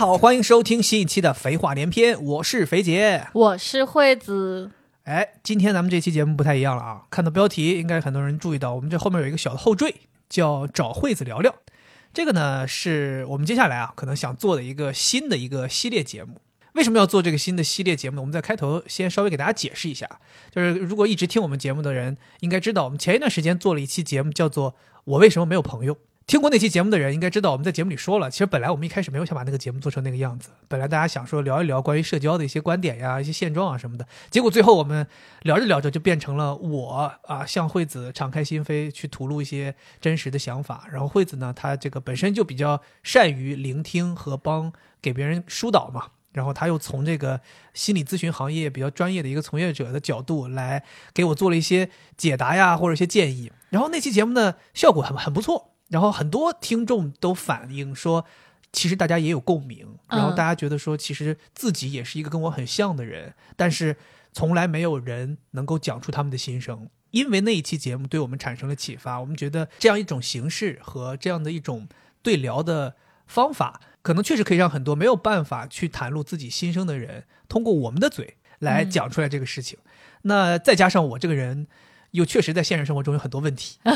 家好，欢迎收听新一期的《肥话连篇》，我是肥姐。我是惠子，哎，今天咱们这期节目不太一样了啊！看到标题，应该很多人注意到，我们这后面有一个小的后缀，叫“找惠子聊聊”。这个呢，是我们接下来啊，可能想做的一个新的一个系列节目。为什么要做这个新的系列节目呢？我们在开头先稍微给大家解释一下，就是如果一直听我们节目的人，应该知道，我们前一段时间做了一期节目，叫做《我为什么没有朋友》。听过那期节目的人应该知道，我们在节目里说了，其实本来我们一开始没有想把那个节目做成那个样子，本来大家想说聊一聊关于社交的一些观点呀、一些现状啊什么的，结果最后我们聊着聊着就变成了我啊向惠子敞开心扉去吐露一些真实的想法，然后惠子呢，她这个本身就比较善于聆听和帮给别人疏导嘛。然后他又从这个心理咨询行业比较专业的一个从业者的角度来给我做了一些解答呀，或者一些建议。然后那期节目呢，效果很很不错。然后很多听众都反映说，其实大家也有共鸣。然后大家觉得说，其实自己也是一个跟我很像的人，但是从来没有人能够讲出他们的心声。因为那一期节目对我们产生了启发，我们觉得这样一种形式和这样的一种对聊的方法，可能确实可以让很多没有办法去袒露自己心声的人，通过我们的嘴来讲出来这个事情。那再加上我这个人。又确实在现实生活中有很多问题，啊、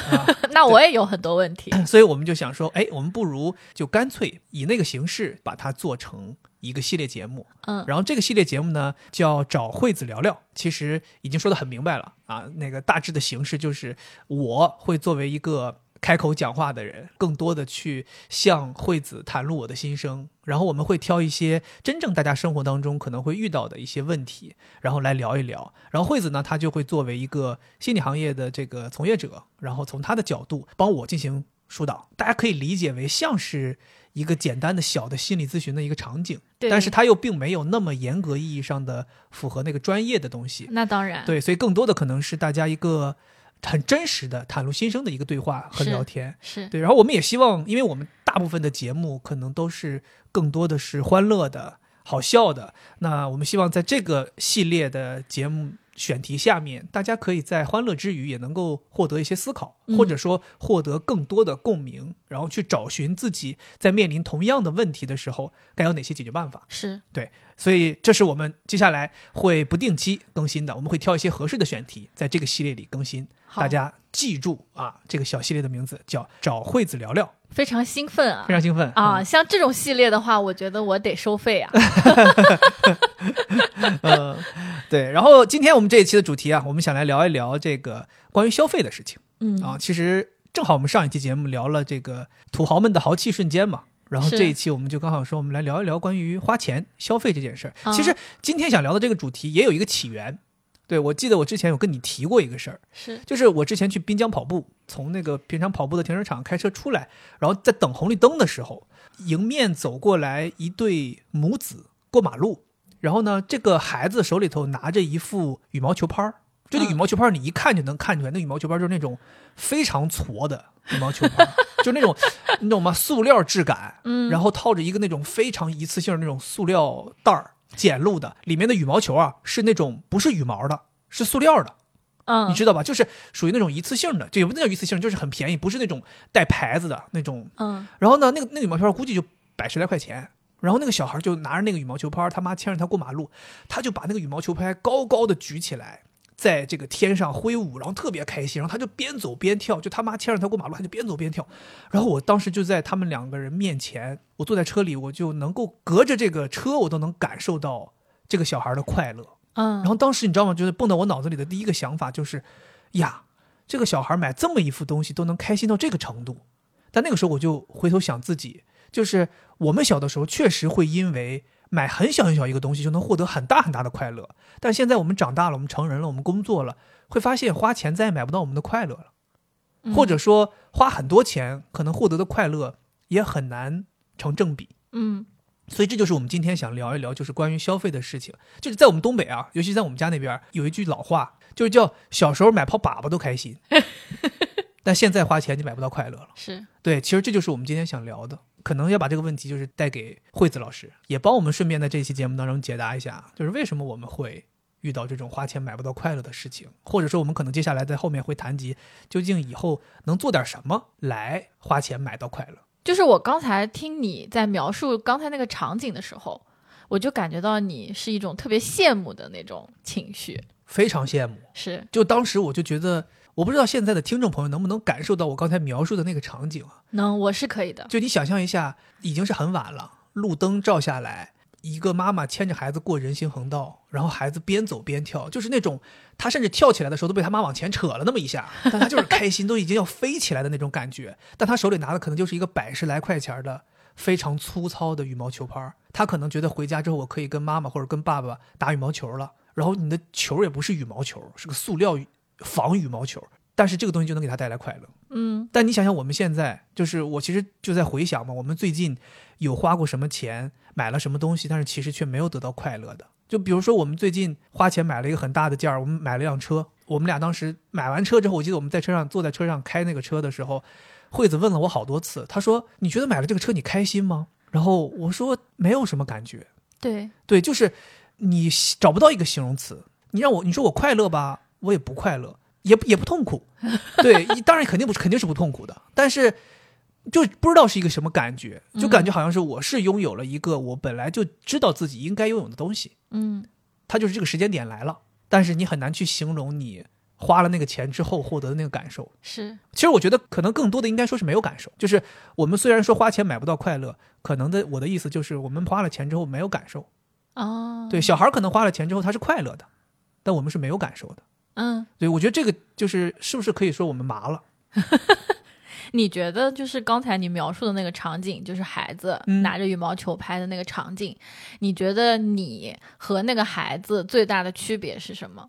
那我也有很多问题，所以我们就想说，哎，我们不如就干脆以那个形式把它做成一个系列节目，嗯，然后这个系列节目呢叫找惠子聊聊，其实已经说得很明白了啊，那个大致的形式就是我会作为一个。开口讲话的人，更多的去向惠子袒露我的心声，然后我们会挑一些真正大家生活当中可能会遇到的一些问题，然后来聊一聊。然后惠子呢，她就会作为一个心理行业的这个从业者，然后从她的角度帮我进行疏导。大家可以理解为像是一个简单的小的心理咨询的一个场景，但是它又并没有那么严格意义上的符合那个专业的东西。那当然，对，所以更多的可能是大家一个。很真实的袒露心声的一个对话和聊天，是对。然后我们也希望，因为我们大部分的节目可能都是更多的是欢乐的、好笑的。那我们希望在这个系列的节目选题下面，大家可以在欢乐之余也能够获得一些思考，嗯、或者说获得更多的共鸣，然后去找寻自己在面临同样的问题的时候该有哪些解决办法。是对，所以这是我们接下来会不定期更新的，我们会挑一些合适的选题，在这个系列里更新。大家记住啊，这个小系列的名字叫“找惠子聊聊”，非常兴奋啊，非常兴奋啊！嗯、像这种系列的话，我觉得我得收费啊。呃，对。然后今天我们这一期的主题啊，我们想来聊一聊这个关于消费的事情。嗯啊，其实正好我们上一期节目聊了这个土豪们的豪气瞬间嘛，然后这一期我们就刚好说，我们来聊一聊关于花钱消费这件事儿。啊、其实今天想聊的这个主题也有一个起源。对，我记得我之前有跟你提过一个事儿，是，就是我之前去滨江跑步，从那个平常跑步的停车场开车出来，然后在等红绿灯的时候，迎面走过来一对母子过马路，然后呢，这个孩子手里头拿着一副羽毛球拍儿，这个羽毛球拍你一看就能看出来，那羽毛球拍就是那种非常矬的羽毛球拍，就那种你懂吗？塑料质感，嗯，然后套着一个那种非常一次性的那种塑料袋儿。简陋的，里面的羽毛球啊是那种不是羽毛的，是塑料的，嗯，你知道吧？就是属于那种一次性的，就也不能叫一次性，就是很便宜，不是那种带牌子的那种，嗯。然后呢，那个那个羽毛球拍估计就百十来块钱，然后那个小孩就拿着那个羽毛球拍，他妈牵着他过马路，他就把那个羽毛球拍高高的举起来，在这个天上挥舞，然后特别开心，然后他就边走边跳，就他妈牵着他过马路，他就边走边跳，然后我当时就在他们两个人面前。我坐在车里，我就能够隔着这个车，我都能感受到这个小孩的快乐。嗯，然后当时你知道吗？就是蹦到我脑子里的第一个想法就是，呀，这个小孩买这么一副东西都能开心到这个程度。但那个时候我就回头想自己，就是我们小的时候确实会因为买很小很小一个东西就能获得很大很大的快乐。但现在我们长大了，我们成人了，我们工作了，会发现花钱再也买不到我们的快乐了，嗯或者说花很多钱可能获得的快乐也很难。成正比，嗯，所以这就是我们今天想聊一聊，就是关于消费的事情。就是在我们东北啊，尤其在我们家那边，有一句老话，就是叫小时候买泡粑粑都开心，但现在花钱就买不到快乐了。是对，其实这就是我们今天想聊的，可能要把这个问题就是带给惠子老师，也帮我们顺便在这期节目当中解答一下，就是为什么我们会遇到这种花钱买不到快乐的事情，或者说我们可能接下来在后面会谈及，究竟以后能做点什么来花钱买到快乐。就是我刚才听你在描述刚才那个场景的时候，我就感觉到你是一种特别羡慕的那种情绪，非常羡慕。是，就当时我就觉得，我不知道现在的听众朋友能不能感受到我刚才描述的那个场景啊？能，我是可以的。就你想象一下，已经是很晚了，路灯照下来，一个妈妈牵着孩子过人行横道，然后孩子边走边跳，就是那种他甚至跳起来的时候都被他妈往前扯了那么一下，但他就是开心，都已经要飞起来的那种感觉。但他手里拿的可能就是一个百十来块钱的非常粗糙的羽毛球拍，他可能觉得回家之后我可以跟妈妈或者跟爸爸打羽毛球了。然后你的球也不是羽毛球，是个塑料羽仿羽毛球，但是这个东西就能给他带来快乐。嗯但你想想，我们现在就是我其实就在回想嘛，我们最近有花过什么钱，买了什么东西，但是其实却没有得到快乐的。就比如说，我们最近花钱买了一个很大的件儿，我们买了辆车。我们俩当时买完车之后，我记得我们在车上坐在车上开那个车的时候，惠子问了我好多次，她说：“你觉得买了这个车你开心吗？”然后我说：“没有什么感觉。”对，对，就是你找不到一个形容词。你让我你说我快乐吧，我也不快乐，也也不痛苦。对，当然肯定不是，肯定是不痛苦的，但是就不知道是一个什么感觉，就感觉好像是我是拥有了一个我本来就知道自己应该拥有的东西，嗯它就是这个时间点来了，但是你很难去形容你花了那个钱之后获得的那个感受。是，其实我觉得可能更多的应该说是没有感受，就是我们虽然说花钱买不到快乐，可能的我的意思就是我们花了钱之后没有感受。哦，对，小孩可能花了钱之后他是快乐的，但我们是没有感受的。嗯，对，我觉得这个就是是不是可以说我们麻了？你觉得就是刚才你描述的那个场景，就是孩子嗯拿着羽毛球拍的那个场景，你觉得你和那个孩子最大的区别是什么？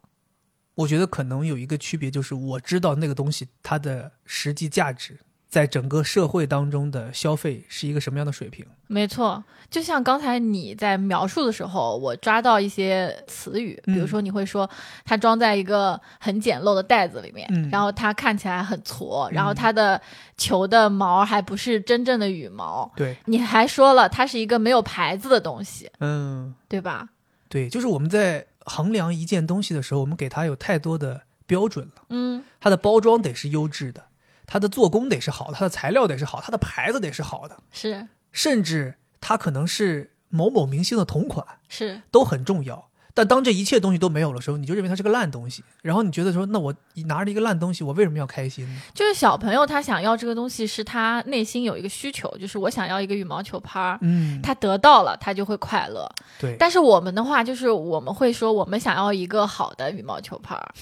我觉得可能有一个区别，就是我知道那个东西它的实际价值，在整个社会当中的消费是一个什么样的水平。没错，就像刚才你在描述的时候，我抓到一些词语，比如嗯说你会说它装在一个很简陋的袋子里面，嗯。然后它看起来很矬，嗯。然后它的球的毛还不是真正的羽毛，对，你还说了它是一个没有牌子的东西，嗯，对吧？对，就是我们在衡量一件东西的时候，我们给它有太多的标准了。嗯。它的包装得是优质的，它的做工得是好，它的材料得是好，它的牌子得是好的，是甚至它可能是某某明星的同款。是，都很重要。但当这一切东西都没有的时候，你就认为它是个烂东西，然后你觉得说，那我拿着一个烂东西，我为什么要开心呢？就是小朋友他想要这个东西，是他内心有一个需求，就是我想要一个羽毛球拍儿。嗯，他得到了，他就会快乐。对，但是我们的话，就是我们会说，我们想要一个好的羽毛球拍儿，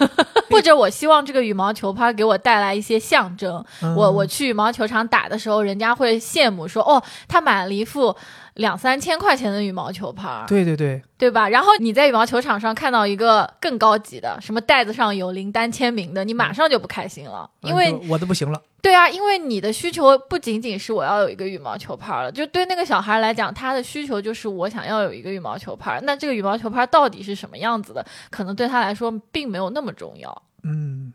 或者我希望这个羽毛球拍儿给我带来一些象征。嗯我我去羽毛球场打的时候，人家会羡慕说，哦，他买了一副两三千块钱的羽毛球拍儿，对对对，对吧？然后你在羽毛球场上看到一个更高级的，什么袋子上有林丹签名的，你马上就不开心了，因为嗯我的不行了。对啊，因为你的需求不仅仅是我要有一个羽毛球拍儿了，就对那个小孩来讲，他的需求就是我想要有一个羽毛球拍儿。那这个羽毛球拍儿到底是什么样子的，可能对他来说并没有那么重要。嗯，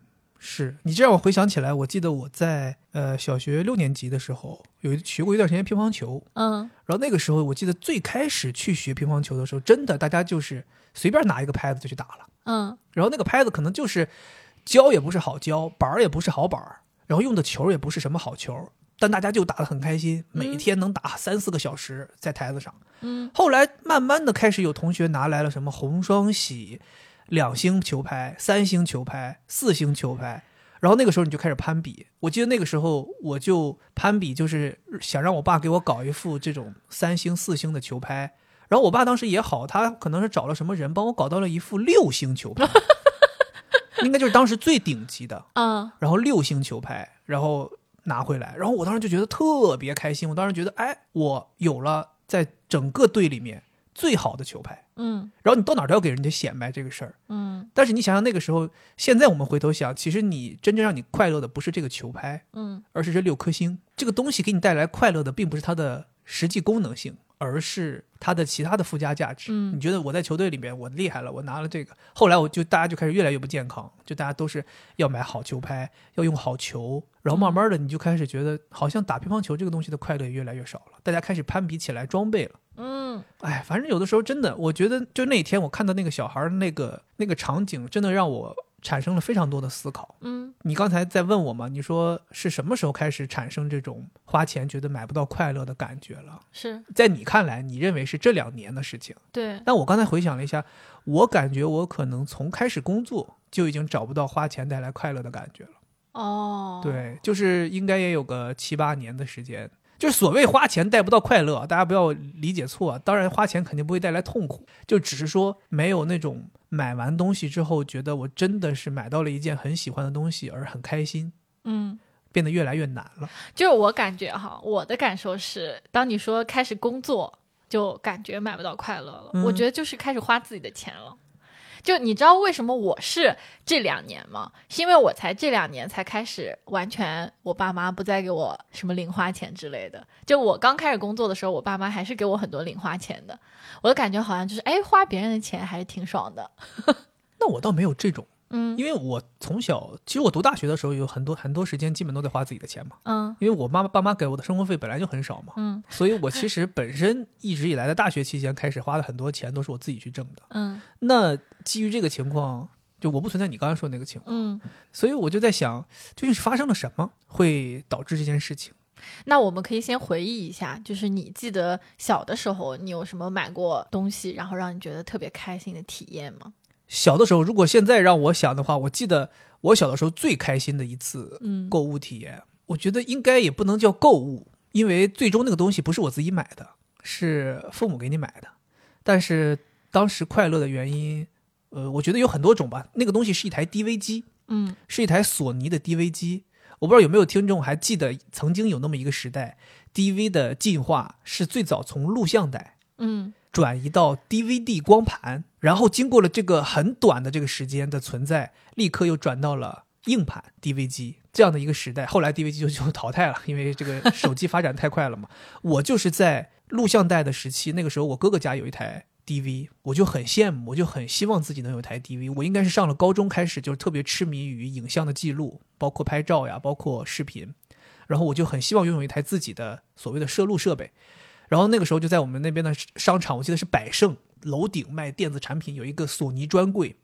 是你这让我回想起来，我记得我在呃小学六年级的时候，有一学过一段时间乒乓球，嗯然后那个时候我记得最开始去学乒乓球的时候，真的大家就是随便拿一个拍子就去打了。嗯然后那个拍子可能就是胶也不是好胶，板儿也不是好板儿，然后用的球也不是什么好球，但大家就打得很开心，每天能打三四个小时在台子上。嗯后来慢慢的开始有同学拿来了什么红双喜、两星球拍、三星球拍、四星球拍，然后那个时候你就开始攀比。我记得那个时候我就攀比，就是想让我爸给我搞一副这种三星、四星的球拍。然后我爸当时也好，他可能是找了什么人帮我搞到了一副六星球拍，应该就是当时最顶级的。嗯然后六星球拍，然后拿回来，然后我当时就觉得特别开心。我当时觉得，哎，我有了在整个队里面最好的球拍。嗯然后你到哪儿都要给人家显摆这个事儿。嗯但是你想想那个时候，现在我们回头想，其实你真正让你快乐的不是这个球拍，嗯而是这六颗星。这个东西给你带来快乐的，并不是它的实际功能性，而是它的其他的附加价值。嗯。你觉得我在球队里面我厉害了，我拿了这个，后来我就大家就开始越来越不健康，就大家都是要买好球拍，要用好球，然后慢慢的你就开始觉得好像打乒乓球这个东西的快乐也越来越少了，大家开始攀比起来装备了。嗯。哎，反正有的时候真的，我觉得就那天我看到那个小孩儿那个那个场景，真的让我产生了非常多的思考。嗯你刚才在问我嘛？你说是什么时候开始产生这种花钱觉得买不到快乐的感觉了？是在你看来，你认为是这两年的事情。对，但我刚才回想了一下，我感觉我可能从开始工作就已经找不到花钱带来快乐的感觉了。哦，，对，就是应该也有个七八年的时间。就是所谓花钱带不到快乐，大家不要理解错。当然，花钱肯定不会带来痛苦，就只是说没有那种买完东西之后觉得我真的是买到了一件很喜欢的东西而很开心，嗯。变得越来越难了。就是我感觉哈，我的感受是，当你说开始工作，就感觉买不到快乐了。嗯我觉得就是开始花自己的钱了。就你知道为什么我是这两年吗？是因为我才这两年才开始完全，我爸妈不再给我什么零花钱之类的。就我刚开始工作的时候，我爸妈还是给我很多零花钱的。我的感觉好像就是，哎，花别人的钱还是挺爽的。那我倒没有这种，嗯因为我从小，其实我读大学的时候有很多很多时间基本都在花自己的钱嘛，嗯因为我妈妈爸妈给我的生活费本来就很少嘛，嗯所以我其实本身一直以来的大学期间开始花的很多钱都是我自己去挣的。嗯那基于这个情况，就我不存在你刚刚说的那个情况，嗯。所以我就在想，究竟是发生了什么会导致这件事情？那我们可以先回忆一下，就是你记得小的时候，你有什么买过东西，然后让你觉得特别开心的体验吗？小的时候，如果现在让我想的话，我记得我小的时候最开心的一次嗯购物体验，我觉得应该也不能叫购物，因为最终那个东西不是我自己买的，是父母给你买的。但是当时快乐的原因，呃，我觉得有很多种吧。那个东西是一台 DV 机，嗯是一台索尼的 DV 机。我不知道有没有听众还记得，曾经有那么一个时代，DV 的进化是最早从录像带嗯转移到 DVD 光盘，然后经过了这个很短的这个时间的存在，立刻又转到了硬盘 DV 机这样的一个时代。后来 DV 机就就淘汰了，因为这个手机发展太快了嘛。我就是在录像带的时期，那个时候我哥哥家有一台 DV，我就很羡慕，我就很希望自己能有一台 DV。我应该是上了高中开始就特别痴迷于影像的记录，包括拍照呀，包括视频。然后我就很希望拥有一台自己的所谓的摄录设备。然后那个时候就在我们那边的商场，我记得是百盛楼顶卖电子产品，有一个索尼专柜。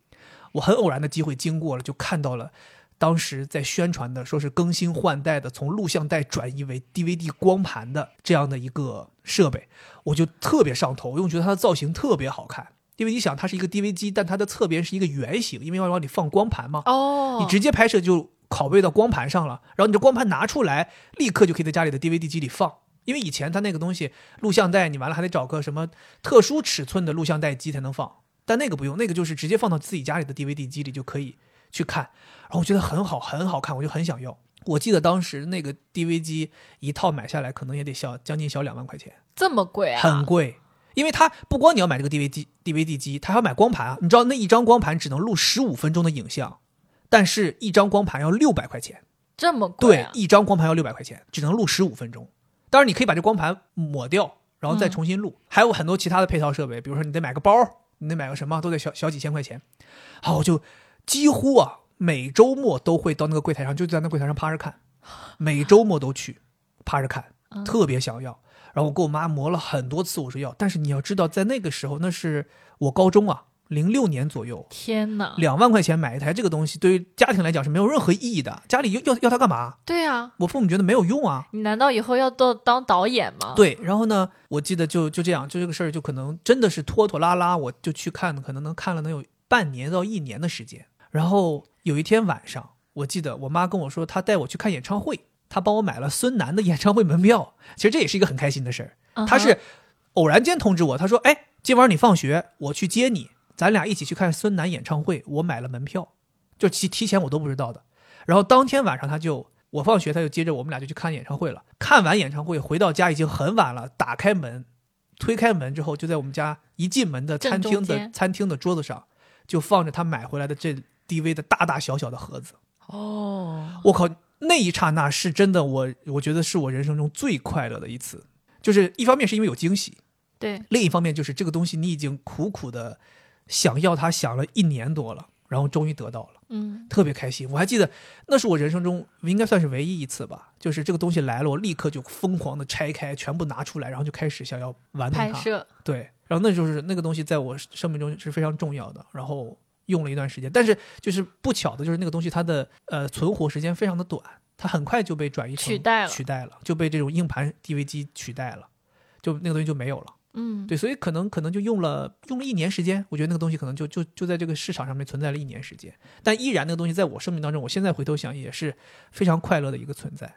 我很偶然的机会经过了，就看到了当时在宣传的，说是更新换代的，从录像带转移为 DVD 光盘的这样的一个设备，我就特别上头，因为我觉得它的造型特别好看。因为你想，它是一个 DV 机，但它的侧边是一个圆形，因为要往里放光盘嘛。哦，你直接拍摄就拷贝到光盘上了，然后你这光盘拿出来，立刻就可以在家里的 DVD 机里放。因为以前它那个东西录像带，你完了还得找个什么特殊尺寸的录像带机才能放，但那个不用，那个就是直接放到自己家里的 DVD 机里就可以去看。然后我觉得很好，很好看，我就很想要。我记得当时那个 DV 机一套买下来，可能也得小将近小两万块钱，这么贵啊？很贵。因为它不光你要买这个 DVD DVD 机，它还要买光盘啊。你知道那一张光盘只能录十五分钟的影像，但是一张光盘要六百块钱。这么贵、对啊？，一张光盘要六百块钱，只能录十五分钟。当然，你可以把这光盘抹掉，然后再重新录。还有很多其他的配套设备，比如说你得买个包，你得买个什么，都得小小几千块钱。好，我就几乎啊每周末都会到那个柜台上，就在那柜台上趴着看，每周末都去趴着看，嗯特别想要。然后我跟我妈磨了很多次，我说要。但是你要知道，在那个时候，那是我高中啊，零六年左右，天哪！两万块钱买一台这个东西，对于家庭来讲是没有任何意义的。家里要要要它干嘛？对啊，我父母觉得没有用啊。你难道以后要到当导演吗？，对，然后呢，我记得就就这样，就这个事儿就可能真的是拖拖拉拉，我就去看，可能能看了能有半年到一年的时间。然后有一天晚上，我记得我妈跟我说，她带我去看演唱会，她帮我买了孙楠的演唱会门票。其实这也是一个很开心的事儿。她是偶然间通知我，她说：“哎，今晚你放学，我去接你，咱俩一起去看孙楠演唱会。我买了门票，就提提前我都不知道的。然后当天晚上他就我放学，他就接着我们俩就去看演唱会了。看完演唱会回到家已经很晚了，打开门，推开门之后，就在我们家一进门的餐厅的餐厅的桌子上，就放着他买回来的这 DV 的大大小小的盒子。哦，我靠，那一刹那是真的我，我觉得是我人生中最快乐的一次。就是一方面是因为有惊喜，对，另一方面就是这个东西你已经苦苦的想要它，想了一年多了，然后终于得到了，嗯，特别开心。我还记得那是我人生中应该算是唯一一次吧，就是这个东西来了，我立刻就疯狂的拆开，全部拿出来，然后就开始想要玩弄它。拍摄，对，然后那就是那个东西在我生命中是非常重要的。然后用了一段时间，但是就是不巧的就是那个东西它的呃存活时间非常的短，它很快就被转移成取代了取代了，就被这种硬盘 DV 机取代了，就那个东西就没有了。嗯，对，所以可能可能就用了用了一年时间，我觉得那个东西可能就就就在这个市场上面存在了一年时间，但依然那个东西在我生命当中，我现在回头想也是非常快乐的一个存在。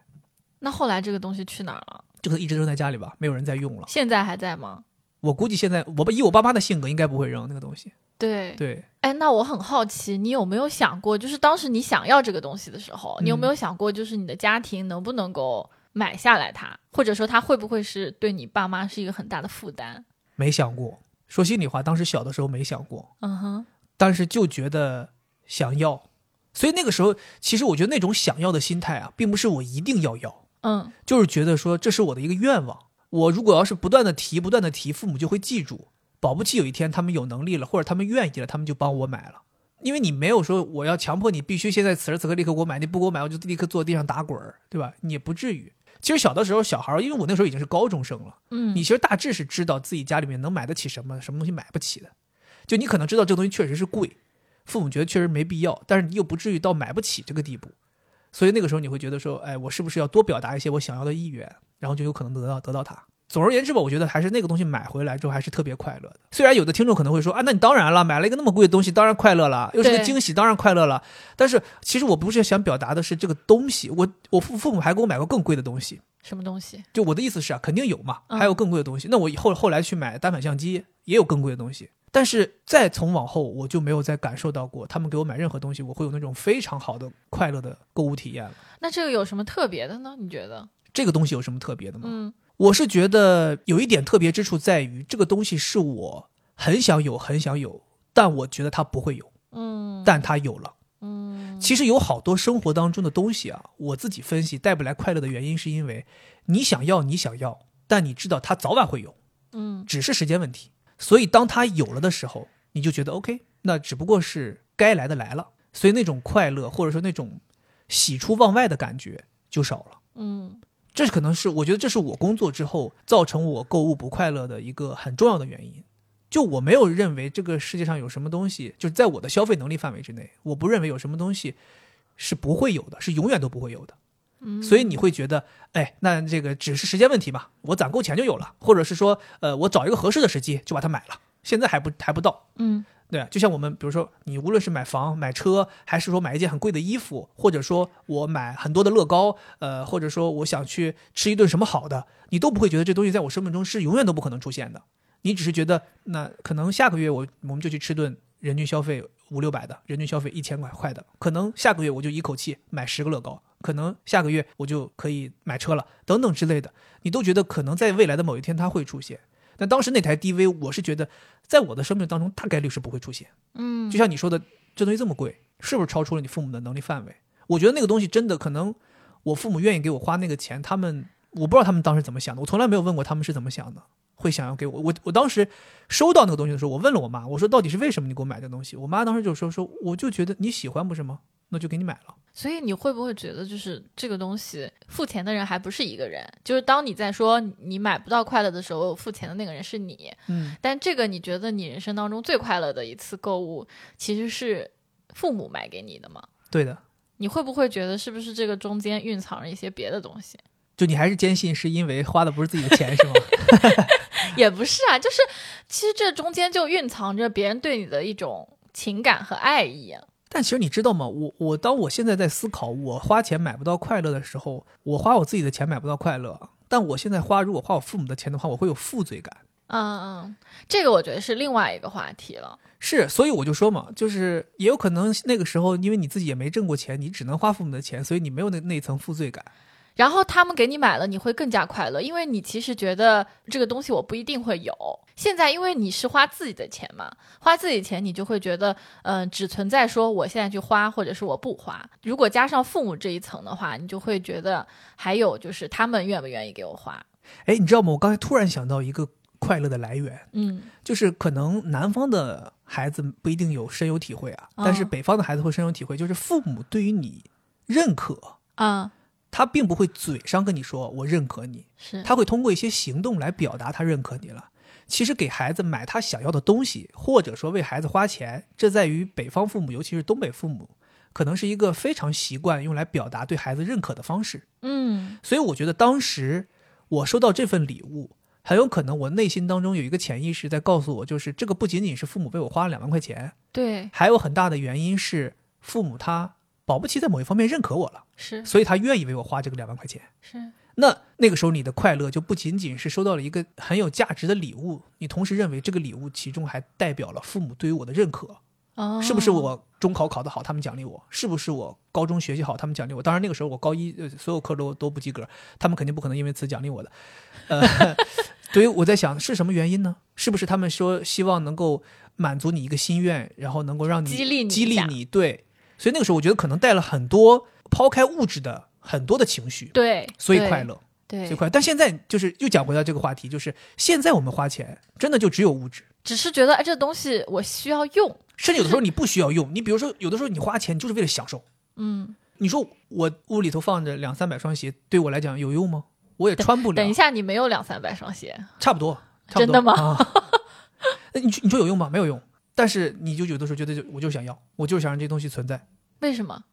那后来这个东西去哪儿了？这个一直扔在家里吧，没有人再用了。现在还在吗？我估计现在我以我爸妈的性格，应该不会扔那个东西。对，对，哎，那我很好奇，你有没有想过，就是当时你想要这个东西的时候，你有没有想过，就是你的家庭能不能够买下来它，或者说它会不会是对你爸妈是一个很大的负担？没想过。说心里话，当时小的时候没想过，嗯哼，但是就觉得想要，所以那个时候，其实我觉得那种想要的心态啊，并不是我一定要要，嗯就是觉得说这是我的一个愿望。我如果要是不断的提，不断的提，父母就会记住。保不齐有一天他们有能力了，或者他们愿意了，他们就帮我买了。因为你没有说我要强迫你必须现在此时此刻立刻给我买，你不给我买我就立刻坐地上打滚儿，对吧？你也不至于。其实小的时候，小孩儿，因为我那时候已经是高中生了，嗯，你其实大致是知道自己家里面能买得起什么，什么东西买不起的。就你可能知道这个东西确实是贵，父母觉得确实没必要，但是你又不至于到买不起这个地步。所以那个时候你会觉得说，哎，我是不是要多表达一些我想要的意愿，然后就有可能得到得到它。总而言之吧，我觉得还是那个东西买回来之后还是特别快乐的。虽然有的听众可能会说啊，那你当然了，买了一个那么贵的东西，当然快乐了，又是个惊喜，当然快乐了。但是其实我不是想表达的是这个东西，我我父父母还给我买过更贵的东西。什么东西？就我的意思是啊，肯定有嘛，嗯还有更贵的东西。那我以后后来去买单反相机，也有更贵的东西。但是再从往后，我就没有再感受到过他们给我买任何东西，我会有那种非常好的快乐的购物体验了。那这个有什么特别的呢？你觉得？这个东西有什么特别的吗？嗯我是觉得有一点特别之处在于，这个东西是我很想有、很想有，但我觉得它不会有，嗯但它有了。嗯其实有好多生活当中的东西啊，我自己分析带不来快乐的原因，是因为你想要，你想要，但你知道它早晚会有。嗯只是时间问题。所以当它有了的时候，你就觉得 OK，那只不过是该来的来了，所以那种快乐或者说那种喜出望外的感觉就少了。嗯这可能是我觉得这是我工作之后造成我购物不快乐的一个很重要的原因。就我没有认为这个世界上有什么东西，就是在我的消费能力范围之内，我不认为有什么东西是不会有的，是永远都不会有的。嗯，所以你会觉得，哎，那这个只是时间问题嘛，我攒够钱就有了，或者是说，呃，我找一个合适的时机就把它买了，现在还不还不到，嗯对，就像我们比如说，你无论是买房、买车，还是说买一件很贵的衣服，或者说我买很多的乐高，呃，或者说我想去吃一顿什么好的，你都不会觉得这东西在我生命中是永远都不可能出现的，你只是觉得，那可能下个月我我们就去吃顿人均消费五六百的，人均消费一千块块的，可能下个月我就一口气买十个乐高，可能下个月我就可以买车了，等等之类的，你都觉得可能在未来的某一天它会出现。但当时那台 DV，我是觉得，在我的生命当中大概率是不会出现。嗯，就像你说的，这东西这么贵，是不是超出了你父母的能力范围？我觉得那个东西真的可能，我父母愿意给我花那个钱，他们我不知道他们当时怎么想的，我从来没有问过他们是怎么想的，会想要给我。我我当时收到那个东西的时候，我问了我妈，我说到底是为什么你给我买这东西？我妈当时就说说，我就觉得你喜欢不是吗？那就给你买了。所以你会不会觉得，就是这个东西付钱的人还不是一个人？就是当你在说你买不到快乐的时候，付钱的那个人是你。嗯，但这个你觉得你人生当中最快乐的一次购物，其实是父母买给你的吗？对的，你会不会觉得是不是这个中间蕴藏着一些别的东西？就你还是坚信是因为花的不是自己的钱是吗？也不是啊，就是其实这中间就蕴藏着别人对你的一种情感和爱意啊。但其实你知道吗？我我当我现在在思考我花钱买不到快乐的时候，我花我自己的钱买不到快乐，但我现在花如果花我父母的钱的话，我会有负罪感。嗯嗯，这个我觉得是另外一个话题了。是，所以我就说嘛，就是也有可能那个时候，因为你自己也没挣过钱，你只能花父母的钱，所以你没有那那层负罪感。然后他们给你买了，你会更加快乐，因为你其实觉得这个东西我不一定会有。现在因为你是花自己的钱嘛，花自己钱你就会觉得，嗯、只存在说我现在去花，或者是我不花。如果加上父母这一层的话，你就会觉得还有就是他们愿不愿意给我花。哎，你知道吗？我刚才突然想到一个快乐的来源，嗯就是可能南方的孩子不一定有深有体会啊，但是哦北方的孩子会深有体会，就是父母对于你认可，啊，他并不会嘴上跟你说我认可你，是他会通过一些行动来表达他认可你了。其实给孩子买他想要的东西，或者说为孩子花钱，这在于北方父母，尤其是东北父母，可能是一个非常习惯用来表达对孩子认可的方式。嗯所以我觉得当时我收到这份礼物，很有可能我内心当中有一个潜意识在告诉我，就是这个不仅仅是父母为我花了两万块钱，对还有很大的原因是父母他保不齐在某一方面认可我了，是所以他愿意为我花这个两万块钱。是那那个时候你的快乐就不仅仅是收到了一个很有价值的礼物，你同时认为这个礼物其中还代表了父母对于我的认可，哦，是不是我中考考得好，他们奖励我？是不是我高中学习好，他们奖励我？当然那个时候我高一呃所有课都都不及格，他们肯定不可能因为此奖励我的。呃，对于我在想是什么原因呢？是不是他们说希望能够满足你一个心愿，然后能够让你激励你激励你？对，所以那个时候我觉得可能带了很多抛开物质的很多的情绪，对，所以快，乐。对最，快。但现在就是又讲回到这个话题，就是现在我们花钱真的就只有物质，只是觉得哎，这东西我需要用，甚至有的时候你不需要用。你比如说，有的时候你花钱你就是为了享受。嗯，你说我屋里头放着两三百双鞋，对我来讲有用吗？我也穿不了。等一下，你没有两三百双鞋，差不多，差不多真的吗啊、那 你你说有用吗？没有用。但是你就有的时候觉得就我就想要，我就是想让这东西存在。为什么？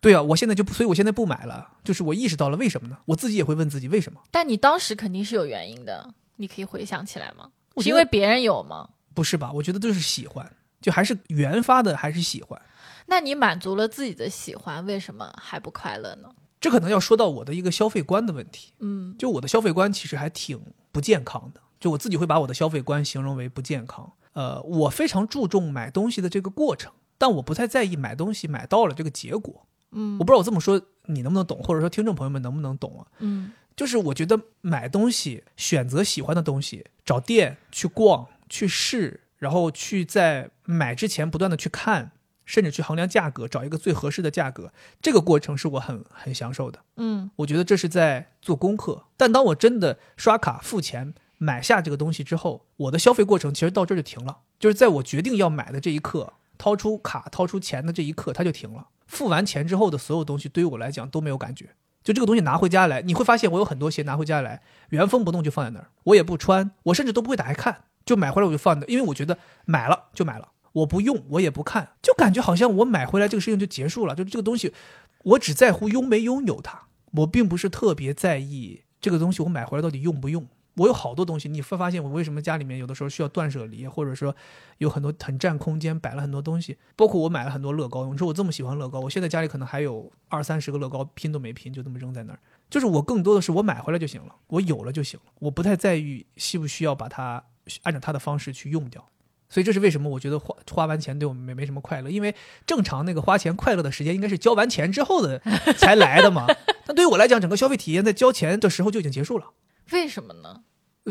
对啊，我现在就不，所以我现在不买了。就是我意识到了为什么呢？我自己也会问自己为什么。但你当时肯定是有原因的，你可以回想起来吗？是因为别人有吗？不是吧？我觉得就是喜欢，就还是原发的，还是喜欢。那你满足了自己的喜欢，为什么还不快乐呢？这可能要说到我的一个消费观的问题。嗯就我的消费观其实还挺不健康的，就我自己会把我的消费观形容为不健康。呃，我非常注重买东西的这个过程，但我不太在意买东西买到了这个结果。嗯我不知道我这么说你能不能懂，或者说听众朋友们能不能懂啊？嗯就是我觉得买东西，选择喜欢的东西，找店去逛、去试，然后去在买之前不断的去看，甚至去衡量价格，找一个最合适的价格，这个过程是我很很享受的。嗯我觉得这是在做功课。但当我真的刷卡付钱买下这个东西之后，我的消费过程其实到这儿就停了，就是在我决定要买的这一刻，掏出卡、掏出钱的这一刻，它就停了。付完钱之后的所有东西，对于我来讲都没有感觉。就这个东西拿回家来，你会发现我有很多鞋拿回家来，原封不动就放在那儿，我也不穿，我甚至都不会打开看，就买回来我就放那，因为我觉得买了就买了，我不用我也不看，就感觉好像我买回来这个事情就结束了，就这个东西，我只在乎拥没拥有它，我并不是特别在意这个东西我买回来到底用不用。我有好多东西，你会发现我为什么家里面有的时候需要断舍离，或者说有很多很占空间，摆了很多东西，包括我买了很多乐高。你说我这么喜欢乐高，我现在家里可能还有二三十个乐高，拼都没拼，就这么扔在那儿。就是我更多的是我买回来就行了，我有了就行了，我不太在意需不需要把它按照它的方式去用掉。所以这是为什么我觉得花花完钱对我们没没什么快乐，因为正常那个花钱快乐的时间应该是交完钱之后的才来的嘛。但对于我来讲，整个消费体验在交钱的时候就已经结束了。为什么呢？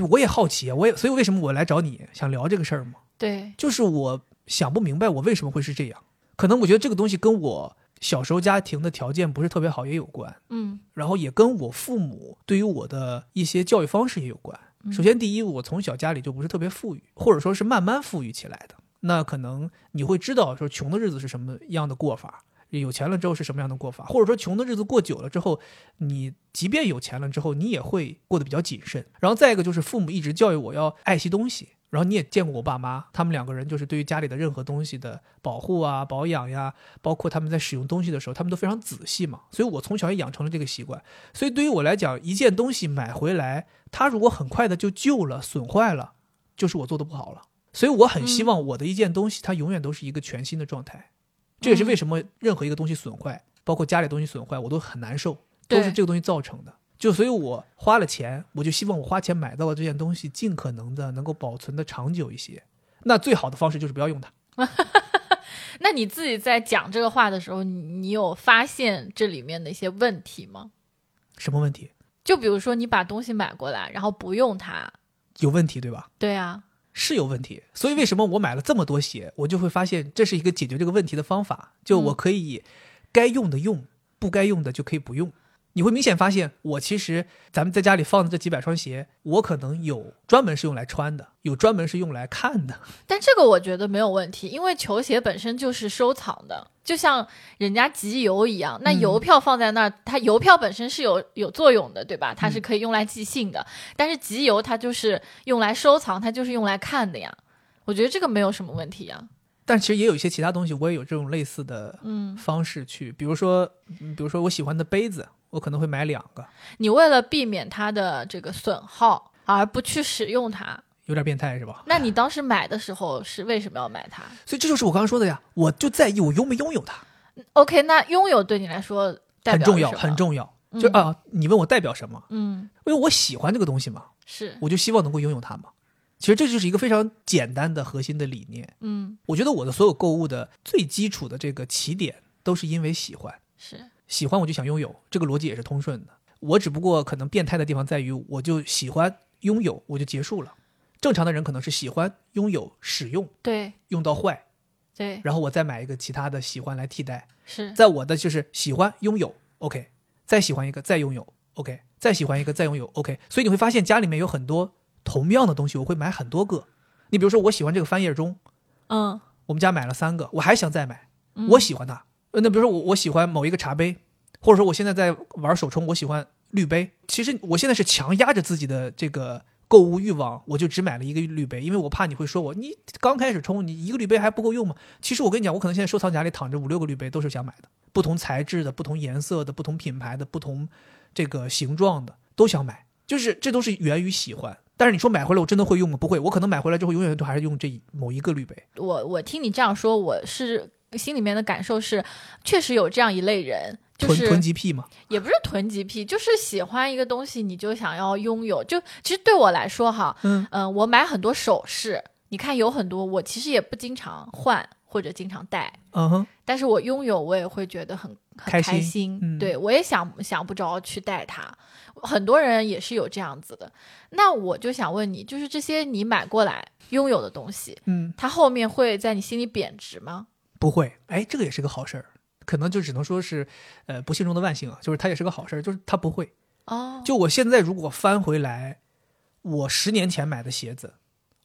我也好奇啊，我也所以为什么我来找你想聊这个事儿嘛？对，就是我想不明白我为什么会是这样。可能我觉得这个东西跟我小时候家庭的条件不是特别好也有关，嗯然后也跟我父母对于我的一些教育方式也有关。首先，第一，我从小家里就不是特别富裕，或者说是慢慢富裕起来的。那可能你会知道说穷的日子是什么样的过法，有钱了之后是什么样的过法，或者说穷的日子过久了之后，你即便有钱了之后，你也会过得比较谨慎。然后再一个就是父母一直教育我要爱惜东西，然后你也见过我爸妈，他们两个人就是对于家里的任何东西的保护啊、保养呀，包括他们在使用东西的时候，他们都非常仔细嘛。所以我从小也养成了这个习惯。所以对于我来讲，一件东西买回来，它如果很快的就旧了、损坏了，就是我做的不好了。所以我很希望我的一件东西，它永远都是一个全新的状态。这也是为什么任何一个东西损坏，包括家里东西损坏，我都很难受，都是这个东西造成的。就所以，我花了钱，我就希望我花钱买到的这件东西，尽可能的能够保存的长久一些。那最好的方式就是不要用它。那你自己在讲这个话的时候，你你有发现这里面的一些问题吗？什么问题？就比如说你把东西买过来，然后不用它，有问题对吧？对啊，是有问题，所以为什么我买了这么多鞋，我就会发现这是一个解决这个问题的方法，就我可以该用的用，不该用的就可以不用。你会明显发现，我其实咱们在家里放的这几百双鞋，我可能有专门是用来穿的，有专门是用来看的。但这个我觉得没有问题，因为球鞋本身就是收藏的，就像人家集邮一样，那嗯邮票放在那儿，它邮票本身是有有作用的，对吧？它嗯是可以用来寄信的，但是集邮它就是用来收藏，它就是用来看的呀。我觉得这个没有什么问题呀。但其实也有一些其他东西，我也有这种类似的嗯，方式去，比如说，嗯比如说我喜欢的杯子，我可能会买两个，你为了避免它的这个损耗而不去使用它，有点变态是吧？那你当时买的时候是为什么要买它所以这就是我刚刚说的呀，我就在意我拥没拥有它，？OK，那拥有对你来说代很重要，很。重要。嗯就啊，你问我代表什么？嗯，因为我喜欢这个东西嘛，是，我就希望能够拥有它嘛。其实这就是一个非常简单的核心的理念。嗯，我觉得我的所有购物的最基础的这个起点都是因为喜欢，是，喜欢我就想拥有，这个逻辑也是通顺的。我只不过可能变态的地方在于，我就喜欢拥有，我就结束了。正常的人可能是喜欢拥有、使用，对用到坏，对，然后我再买一个其他的喜欢来替代。是，在我的就是喜欢拥有，OK，再喜欢一个再拥有，OK，再喜欢一个再拥有，OK。所以你会发现家里面有很多同样的东西，我会买很多个。你比如说，我喜欢这个翻页钟，嗯，我们家买了三个，我还想再买，嗯我喜欢它。那比如说我我喜欢某一个茶杯，或者说我现在在玩手冲，我喜欢绿杯。其实我现在是强压着自己的这个购物欲望，我就只买了一个绿杯，因为我怕你会说我你刚开始冲，你一个绿杯还不够用吗？其实我跟你讲，我可能现在收藏夹里躺着五六个绿杯，都是想买的，不同材质的、不同颜色的、不同品牌的、不同这个形状的都想买，就是这都是源于喜欢。但是你说买回来我真的会用吗？不会，我可能买回来之后永远都还是用这某一个滤杯。我我听你这样说，我是心里面的感受是，确实有这样一类人，就是囤积癖嘛，也不是囤积癖，就是喜欢一个东西，你就想要拥有。就其实对我来说哈，嗯嗯、我买很多首饰，你看有很多，我其实也不经常换或者经常戴，嗯哼，但是我拥有，我也会觉得很很开开心嗯对我也想想不着去戴它。很多人也是有这样子的。那我就想问你，就是这些你买过来拥有的东西，嗯，它后面会在你心里贬值吗？不会，哎，这个也是个好事儿，可能就只能说是，呃，不幸中的万幸啊，就是它也是个好事儿，就是它不会。哦，就我现在如果翻回来，我十年前买的鞋子，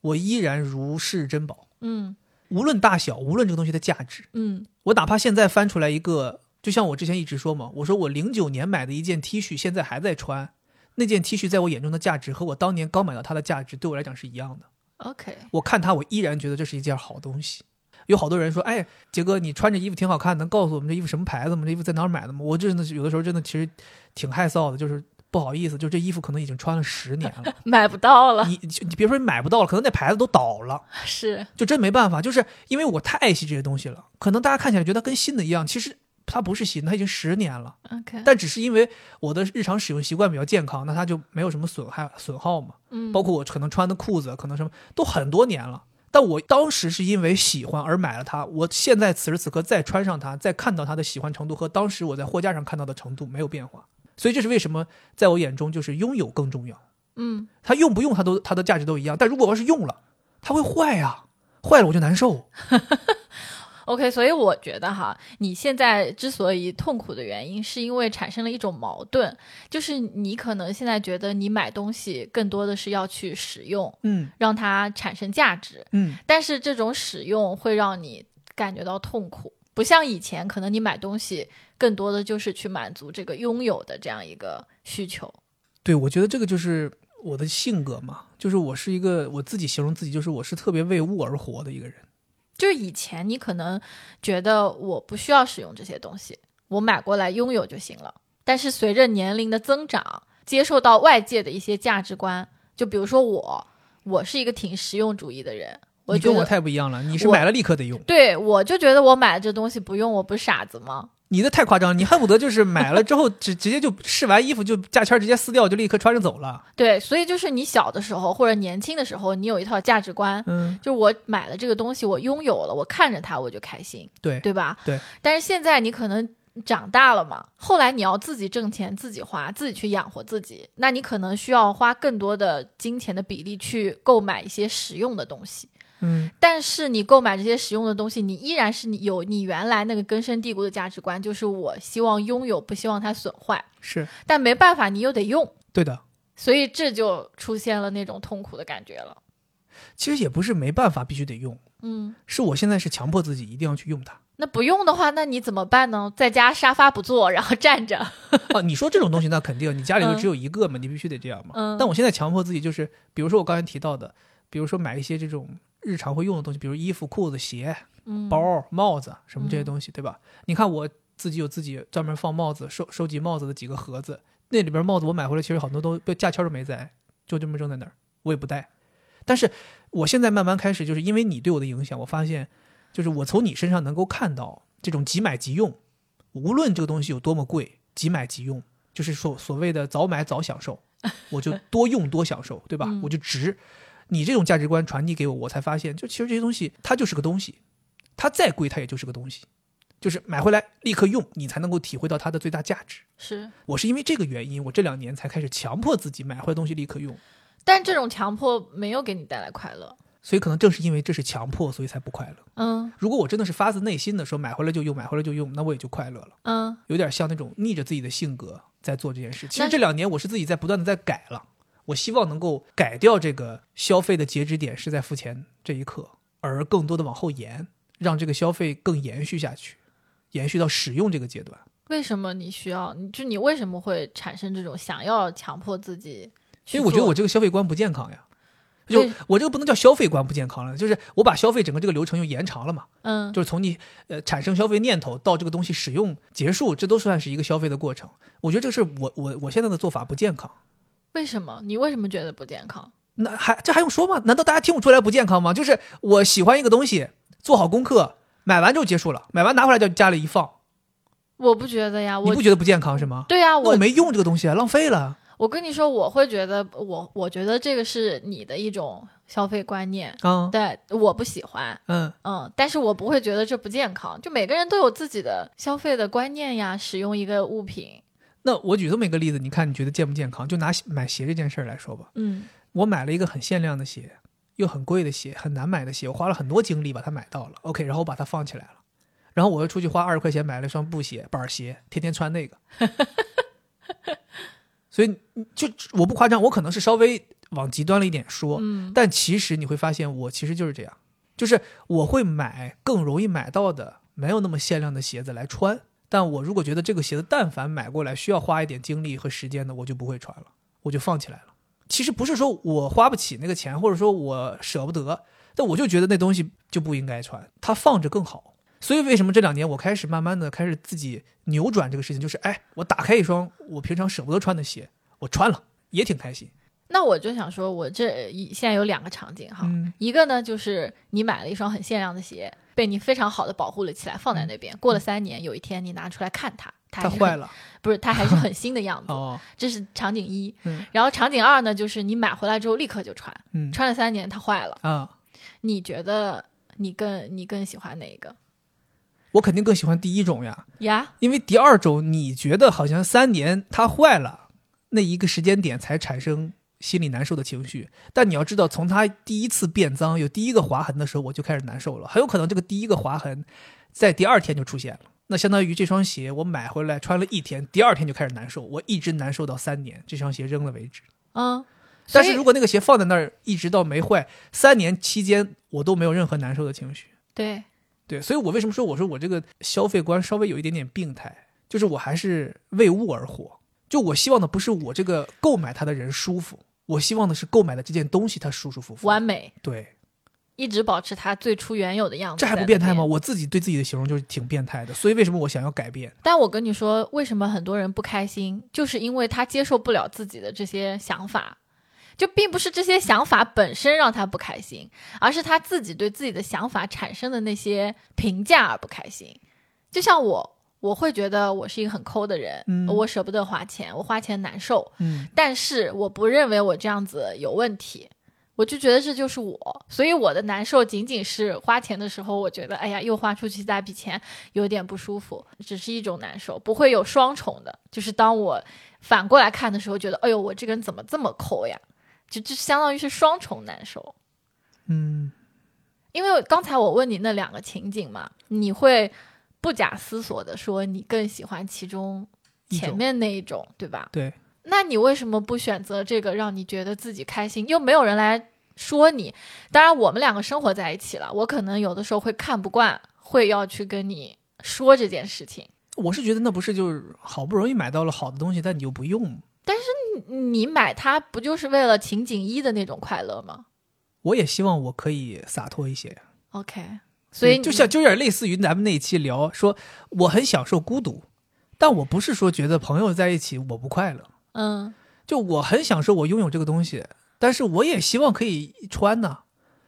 我依然如视珍宝，嗯无论大小，无论这个东西的价值，嗯我哪怕现在翻出来一个，就像我之前一直说嘛，我说我零九年买的一件 T 恤，现在还在穿，那件 T 恤在我眼中的价值和我当年刚买到它的价值，对我来讲是一样的。，OK，我看它，我依然觉得这是一件好东西。有好多人说：“哎，杰哥，你穿着衣服挺好看，能告诉我们这衣服什么牌子吗？这衣服在哪儿买的吗？”我真的是有的时候真的其实挺害臊的，就是不好意思，就这衣服可能已经穿了十年了，买不到了，你你别说你买不到了，可能那牌子都倒了，是就真没办法，就是因为我太爱惜这些东西了。可能大家看起来觉得跟新的一样，其实它不是新的，它已经十年了，OK，但只是因为我的日常使用习惯比较健康，那它就没有什么损害损耗嘛。嗯，包括我可能穿的裤子，可能什么都很多年了。但我当时是因为喜欢而买了它，我现在此时此刻再穿上它，再看到它的喜欢程度和当时我在货架上看到的程度没有变化，所以这是为什么在我眼中就是拥有更重要。嗯它用不用它都它的价值都一样，但如果要是用了，它会坏呀、坏了我就难受。OK，所以我觉得哈，你现在之所以痛苦的原因，是因为产生了一种矛盾，就是你可能现在觉得你买东西更多的是要去使用，嗯让它产生价值，嗯，但是这种使用会让你感觉到痛苦，不像以前，可能你买东西更多的就是去满足这个拥有的这样一个需求。对，我觉得这个就是我的性格嘛，就是我是一个我自己形容自己，就是我是特别为物而活的一个人。就是以前你可能觉得我不需要使用这些东西，我买过来拥有就行了。但是随着年龄的增长，接受到外界的一些价值观，就比如说我，我是一个挺实用主义的人，我觉得你跟我太不一样了，你是买了立刻得用。对我就觉得我买了这东西不用，我不是傻子吗？你的太夸张，你恨不得就是买了之后直直接就试完衣服就价签直接撕掉，就立刻穿着走了。对，所以就是你小的时候或者年轻的时候，你有一套价值观，嗯，就是我买了这个东西，我拥有了，我看着它我就开心，对对吧？对。但是现在你可能长大了嘛，后来你要自己挣钱，自己花，自己去养活自己，那你可能需要花更多的金钱的比例去购买一些实用的东西。嗯但是你购买这些实用的东西，你依然是你有你原来那个根深蒂固的价值观，就是我希望拥有，不希望它损坏。是但没办法，你又得用，对的。所以这就出现了那种痛苦的感觉了。其实也不是没办法必须得用，嗯，是我现在是强迫自己一定要去用它。那不用的话，那你怎么办呢？在家沙发不坐，然后站着。哦，你说这种东西那肯定，你家里头嗯只有一个嘛，你必须得这样嘛。嗯但我现在强迫自己就是，比如说我刚才提到的，比如说买一些这种日常会用的东西，比如衣服、裤子、鞋、嗯，包、帽子什么这些嗯东西，对吧？你看我自己有自己专门放帽子、收收集帽子的几个盒子，那里边帽子我买回来其实好多都被价签都没在，就这么扔在那儿，我也不戴。但是我现在慢慢开始，就是因为你对我的影响，我发现，就是我从你身上能够看到这种即买即用，无论这个东西有多么贵，即买即用，就是所所谓的早买早享受，我就多用多享受，对吧？嗯我就值。你这种价值观传递给我，我才发现，就其实这些东西它就是个东西，它再贵它也就是个东西，就是买回来立刻用，你才能够体会到它的最大价值。是，我是因为这个原因，我这两年才开始强迫自己买回来东西立刻用，但这种强迫没有给你带来快乐。所以可能正是因为这是强迫，所以才不快乐。嗯如果我真的是发自内心的说买回来就用，买回来就用，那我也就快乐了。嗯，有点像那种逆着自己的性格在做这件事。其实这两年我是自己在不断的在改了，我希望能够改掉这个消费的截止点是在付钱这一刻，而更多的往后延，让这个消费更延续下去，延续到使用这个阶段。为什么你需要？你就你为什么会产生这种想要强迫自己？因为我觉得我这个消费观不健康呀。就我这个不能叫消费观不健康了，就是我把消费整个这个流程又延长了嘛，嗯就是从你呃产生消费念头到这个东西使用结束，这都算是一个消费的过程。我觉得这个是我我我现在的做法不健康。为什么？你为什么觉得不健康？那还这还用说吗？难道大家听不出来不健康吗？就是我喜欢一个东西，做好功课，买完就结束了，买完拿回来就家里一放，我不觉得呀，我你不觉得不健康是吗？对啊，我我没用这个东西啊，浪费了我跟你说，我会觉得我我觉得这个是你的一种消费观念，啊。对，我不喜欢，嗯，嗯，但是我不会觉得这不健康。就每个人都有自己的消费的观念呀，使用一个物品，那我举这么一个例子，你看你觉得健不健康？就拿买鞋这件事儿来说吧，嗯我买了一个很限量的鞋，又很贵的鞋，很难买的鞋，我花了很多精力把它买到了。OK，然后我把它放起来了，然后我又出去花二十块钱买了一双布鞋、板鞋，天天穿那个。所以就我不夸张，我可能是稍微往极端了一点说，嗯但其实你会发现，我其实就是这样，就是我会买更容易买到的、没有那么限量的鞋子来穿。但我如果觉得这个鞋子但凡买过来需要花一点精力和时间的，我就不会穿了，我就放起来了。其实不是说我花不起那个钱，或者说我舍不得，但我就觉得那东西就不应该穿，它放着更好。所以为什么这两年我开始慢慢的开始自己扭转这个事情，就是哎，我打开一双我平常舍不得穿的鞋，我穿了也挺开心。那我就想说，我这一现在有两个场景哈，嗯一个呢就是你买了一双很限量的鞋，被你非常好的保护了起来，放在那边。过了三年，有一天你拿出来看它，它坏了不是它还是很 新的样子，哦，这是场景一。嗯然后场景二呢，就是你买回来之后立刻就穿，嗯穿了三年它坏了，啊，你觉得你更你更喜欢哪一个我肯定更喜欢第一种呀，呀？因为第二种你觉得好像三年它坏了，那一个时间点才产生心里难受的情绪。但你要知道，从它第一次变脏有第一个划痕的时候，我就开始难受了。很有可能这个第一个划痕在第二天就出现了。那相当于这双鞋我买回来穿了一天，第二天就开始难受，我一直难受到三年，这双鞋扔了为止。嗯，但是如果那个鞋放在那儿，一直到没坏，三年期间我都没有任何难受的情绪。对，对，所以我为什么说我说我这个消费观稍微有一点点病态，就是我还是为物而活。就我希望的不是我这个购买它的人舒服，我希望的是购买的这件东西它舒舒服服。完美，对，一直保持它最初原有的样子，这还不变态吗？？我自己对自己的形容就是挺变态的，所以为什么我想要改变？但我跟你说，为什么很多人不开心，就是因为他接受不了自己的这些想法，就并不是这些想法本身让他不开心，而是他自己对自己的想法产生的那些评价而不开心。就像我，我会觉得我是一个很抠的人，嗯我舍不得花钱，我花钱难受，嗯但是我不认为我这样子有问题。我就觉得这就是我，所以我的难受仅仅是花钱的时候，我觉得哎呀，又花出去一大笔钱，有点不舒服，只是一种难受，不会有双重的。就是当我反过来看的时候，觉得哎呦，我这个人怎么这么抠呀？就就相当于是双重难受。嗯，因为刚才我问你那两个情景嘛，你会不假思索的说你更喜欢其中前面那一种，对吧？对，那你为什么不选择这个让你觉得自己开心，又没有人来说你？当然，我们两个生活在一起了，我可能有的时候会看不惯，会要去跟你说这件事情。我是觉得那不是就是好不容易买到了好的东西，但你又不用，但是你买它不就是为了情景一的那种快乐吗我也希望我可以洒脱一些。？OK，所以对就像就有点类似于咱们那一期聊说，我很享受孤独，但我不是说觉得朋友在一起我不快乐，嗯就我很享受我拥有这个东西，但是我也希望可以穿呐。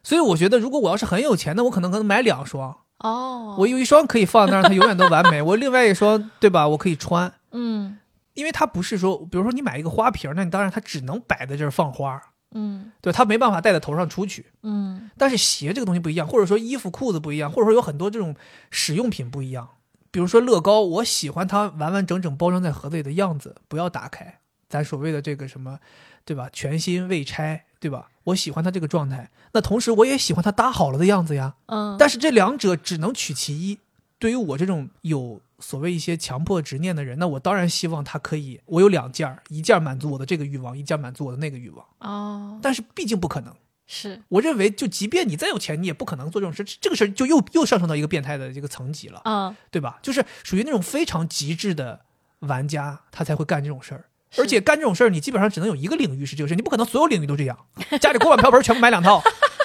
所以我觉得，如果我要是很有钱，那我可能可能买两双，哦，我有一双可以放那儿，它永远都完美；我另外一双，对吧？我可以穿，嗯因为它不是说，比如说你买一个花瓶，那你当然它只能摆在这儿放花，嗯对，他没办法戴在头上出去。嗯但是鞋这个东西不一样，或者说衣服、裤子不一样，或者说有很多这种使用品不一样。比如说乐高，我喜欢它完完整整包装在盒子里的样子，不要打开。咱所谓的这个什么，对吧？全新未拆，对吧？我喜欢它这个状态。那同时我也喜欢它搭好了的样子呀。嗯，但是这两者只能取其一。对于我这种有所谓一些强迫执念的人，那我当然希望他可以，我有两件儿，一件儿满足我的这个欲望，一件儿满足我的那个欲望。哦但是毕竟不可能。是我认为，就即便你再有钱，你也不可能做这种事。这个事儿就又又上升到一个变态的这个层级了，嗯，对吧？就是属于那种非常极致的玩家，他才会干这种事儿。而且干这种事儿，你基本上只能有一个领域是这个事儿，你不可能所有领域都这样。家里锅碗瓢盆全部买两套，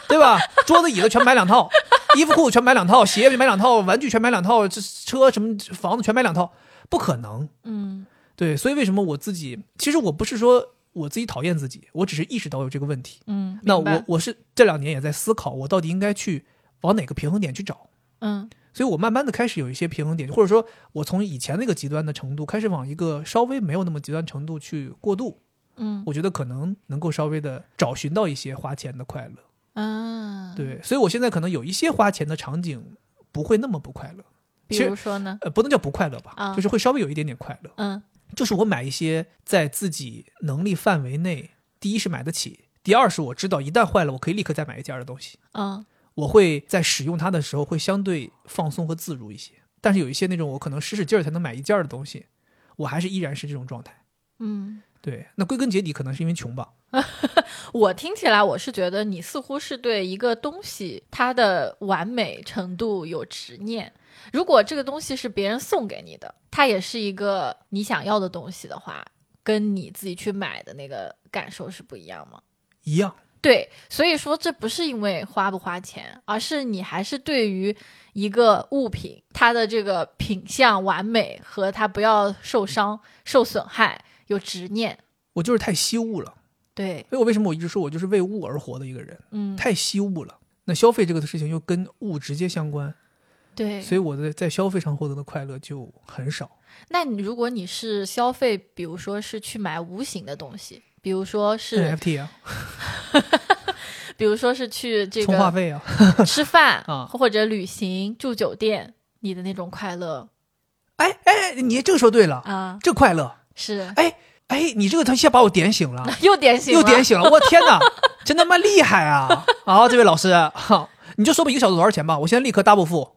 对吧？桌子椅子全买两套，衣服裤子全买两套，鞋买两套，玩具全买两套，这车什么房子全买两套，不可能。嗯对，所以为什么我自己，其实我不是说我自己讨厌自己，我只是意识到有这个问题。嗯，那我我是这两年也在思考，我到底应该去往哪个平衡点去找。嗯所以我慢慢的开始有一些平衡点，或者说我从以前那个极端的程度开始往一个稍微没有那么极端程度去过渡，嗯我觉得可能能够稍微的找寻到一些花钱的快乐。嗯，，对，所以我现在可能有一些花钱的场景不会那么不快乐，比如说呢，呃，不能叫不快乐吧，啊就是会稍微有一点点快乐。嗯就是我买一些在自己能力范围内，第一是买得起，第二是我知道一旦坏了，我可以立刻再买一件的东西。嗯我会在使用它的时候会相对放松和自如一些。但是有一些那种我可能使使劲儿才能买一件儿的东西，我还是依然是这种状态。嗯，对，那归根结底可能是因为穷吧。我听起来我是觉得你似乎是对一个东西它的完美程度有执念。如果这个东西是别人送给你的，它也是一个你想要的东西的话，跟你自己去买的那个感受是不一样吗？一样，对，所以说这不是因为花不花钱，而是你还是对于一个物品它的这个品相完美和它不要受伤、受损害有执念。我就是太惜物了。对，所以我为什么我一直说我就是为物而活的一个人，嗯，太惜物了。那消费这个事情又跟物直接相关，对。所以我的在消费上获得的快乐就很少。那你如果你是消费，比如说是去买无形的东西，比如说是，NFT 啊，比如说是去这个充话费啊，吃饭 啊或者旅行、住酒店，你的那种快乐哎哎，你这个说对了，啊，这快乐。是哎哎，你这个他一下把我点醒了。又点醒了，又点醒了，我天哪，真他妈厉害啊！啊，这位老师，哈，你就说吧，一个小时多少钱吧？我现在立刻 double 付。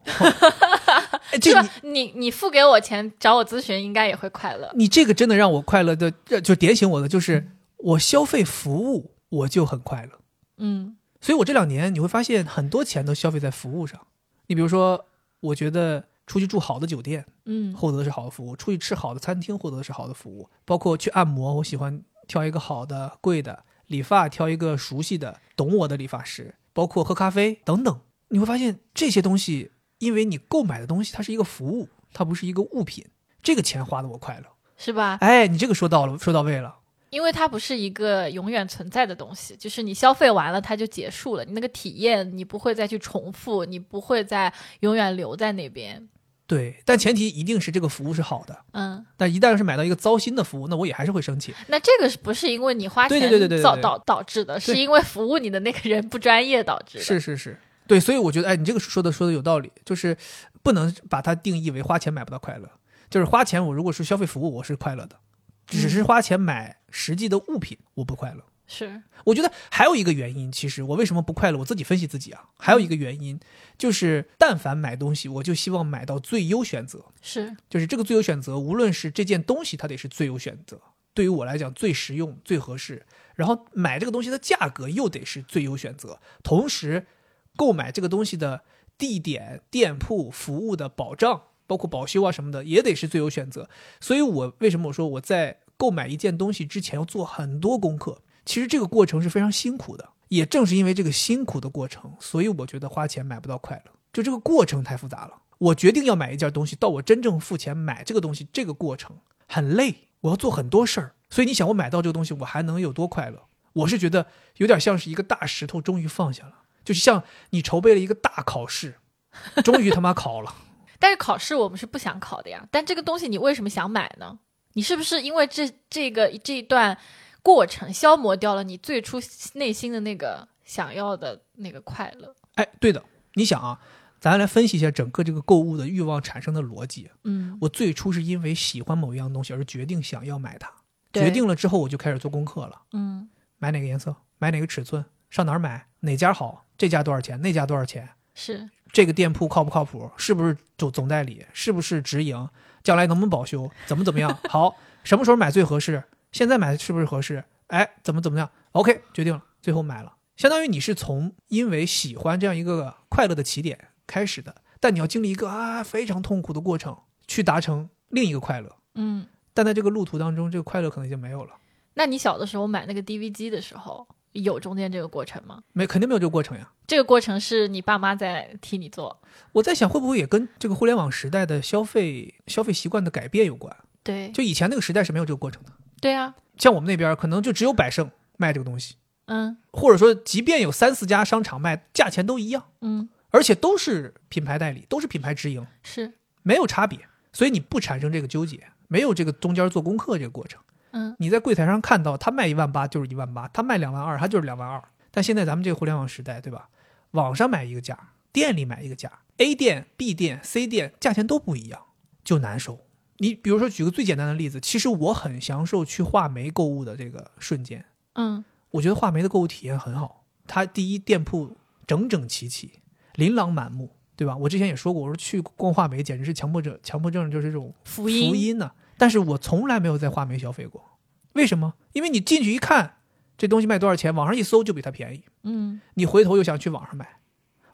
哎，这就你你你付给我钱找我咨询，应该也会快乐。你这个真的让我快乐的，就点醒我的就是我消费服务我就很快乐。嗯所以我这两年你会发现很多钱都消费在服务上。你比如说，我觉得出去住好的酒店，嗯获得的是好的服务；出去吃好的餐厅，获得的是好的服务。包括去按摩，我喜欢挑一个好的、贵的；理发，挑一个熟悉的、懂我的理发师。包括喝咖啡等等，你会发现这些东西，因为你购买的东西它是一个服务，它不是一个物品，这个钱花的我快乐。是吧？哎，你这个说到了，说到位了。因为它不是一个永远存在的东西，就是你消费完了它就结束了，你那个体验你不会再去重复，你不会再永远留在那边。对，但前提一定是这个服务是好的。嗯，但一旦是买到一个糟心的服务，那我也还是会生气。那这个是不是因为你花钱对对对对对对导导导致的？是因为服务你的那个人不专业导致的。是是是，对，所以我觉得，哎，你这个说的说的有道理，就是不能把它定义为花钱买不到快乐，就是花钱我如果是消费服务，我是快乐的，只是花钱买实际的物品，我不快乐。是，我觉得还有一个原因，其实我为什么不快乐？我自己分析自己啊，还有一个原因就是，但凡买东西，我就希望买到最优选择，是，就是这个最优选择，无论是这件东西，它得是最优选择，对于我来讲最实用、最合适。然后买这个东西的价格又得是最优选择，同时购买这个东西的地点、店铺、服务的保障，包括保修啊什么的，也得是最优选择。所以我为什么我说我在购买一件东西之前要做很多功课？其实这个过程是非常辛苦的，也正是因为这个辛苦的过程，所以我觉得花钱买不到快乐，就这个过程太复杂了。我决定要买一件东西，到我真正付钱买这个东西，这个过程很累，我要做很多事儿。所以你想，我买到这个东西，我还能有多快乐？我是觉得有点像是一个大石头终于放下了，就是像你筹备了一个大考试，终于他妈考了。但是考试我们是不想考的呀。但这个东西你为什么想买呢？你是不是因为这这个这一段过程消磨掉了你最初内心的那个想要的那个快乐？哎，对的，你想啊，咱来分析一下整个这个购物的欲望产生的逻辑。嗯，我最初是因为喜欢某一样东西而决定想要买它，对。决定了之后我就开始做功课了，嗯，买哪个颜色，买哪个尺寸，上哪儿买，哪家好，这家多少钱，那家多少钱，是。这个店铺靠不靠谱，是不是总总代理，是不是直营，将来能不能保修，怎么怎么样，好，什么时候买最合适，现在买是不是合适，哎，怎么怎么样，OK，决定了，最后买了。相当于你是从因为喜欢这样一个快乐的起点开始的，但你要经历一个啊非常痛苦的过程，去达成另一个快乐。嗯。但在这个路途当中，这个快乐可能已经没有了，那你小的时候买那个 DV 机的时候，有中间这个过程吗？没肯定没有这个过程呀。这个过程是你爸妈在替你做？我在想，会不会也跟这个互联网时代的消费消费习惯的改变有关？对，就以前那个时代是没有这个过程的，对啊，像我们那边可能就只有百盛卖这个东西，嗯或者说即便有三四家商场卖，价钱都一样，嗯，而且都是品牌代理，都是品牌直营，是，没有差别，所以你不产生这个纠结，没有这个中间做功课这个过程。嗯你在柜台上看到他卖一万八就是一万八，他卖两万二他就是两万二。但现在咱们这个互联网时代，对吧？网上买一个价，店里买一个价，A 店、B 店、C 店价钱都不一样，就难受。你比如说举个最简单的例子，其实我很享受去画眉购物的这个瞬间，嗯我觉得画眉的购物体验很好。它第一店铺整整齐齐，琳琅满目，对吧？我之前也说过，我说去逛画眉简直是强迫症，强迫症就是这种福音福音呢、但是我从来没有在画眉消费过，为什么？因为你进去一看，这东西卖多少钱，网上一搜就比它便宜，嗯你回头又想去网上买，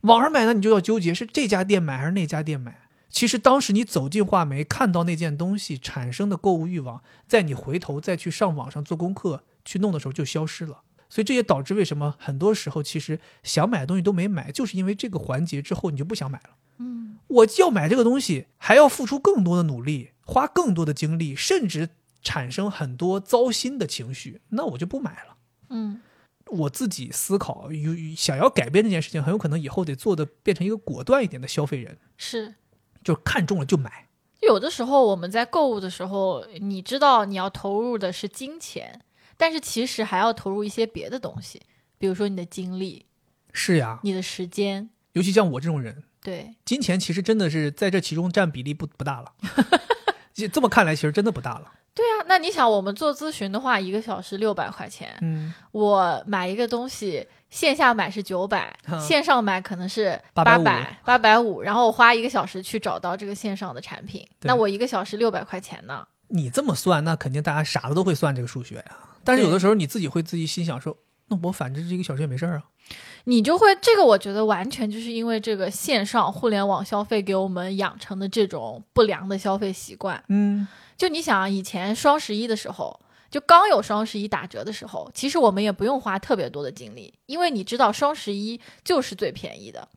网上买呢你就要纠结是这家店买还是那家店买。其实当时你走进画眉，看到那件东西产生的购物欲望，在你回头再去上网上做功课去弄的时候就消失了。所以这也导致为什么很多时候其实想买的东西都没买，就是因为这个环节之后你就不想买了。嗯我要买这个东西，还要付出更多的努力，花更多的精力，甚至产生很多糟心的情绪，那我就不买了。嗯我自己思考，有想要改变这件事情，很有可能以后得做的变成一个果断一点的消费人，是。就看中了就买。有的时候我们在购物的时候，你知道你要投入的是金钱，但是其实还要投入一些别的东西，比如说你的精力、是呀，你的时间。尤其像我这种人，对，金钱其实真的是在这其中占比例不不大了。这这么看来，其实真的不大了。对啊，那你想，我们做咨询的话，一个小时六百块钱，嗯，我买一个东西，线下买是九百、嗯线上买可能是850百、八百五，然后我花一个小时去找到这个线上的产品，那我一个小时六百块钱呢？你这么算，那肯定大家傻子都会算这个数学呀。但是有的时候你自己会自己心想说，那我反正这一个小时也没事儿啊。你就会这个，我觉得完全就是因为这个线上互联网消费给我们养成的这种不良的消费习惯。嗯，就你想，以前双十一的时候，就刚有双十一打折的时候，其实我们也不用花特别多的精力，因为你知道双十一就是最便宜的。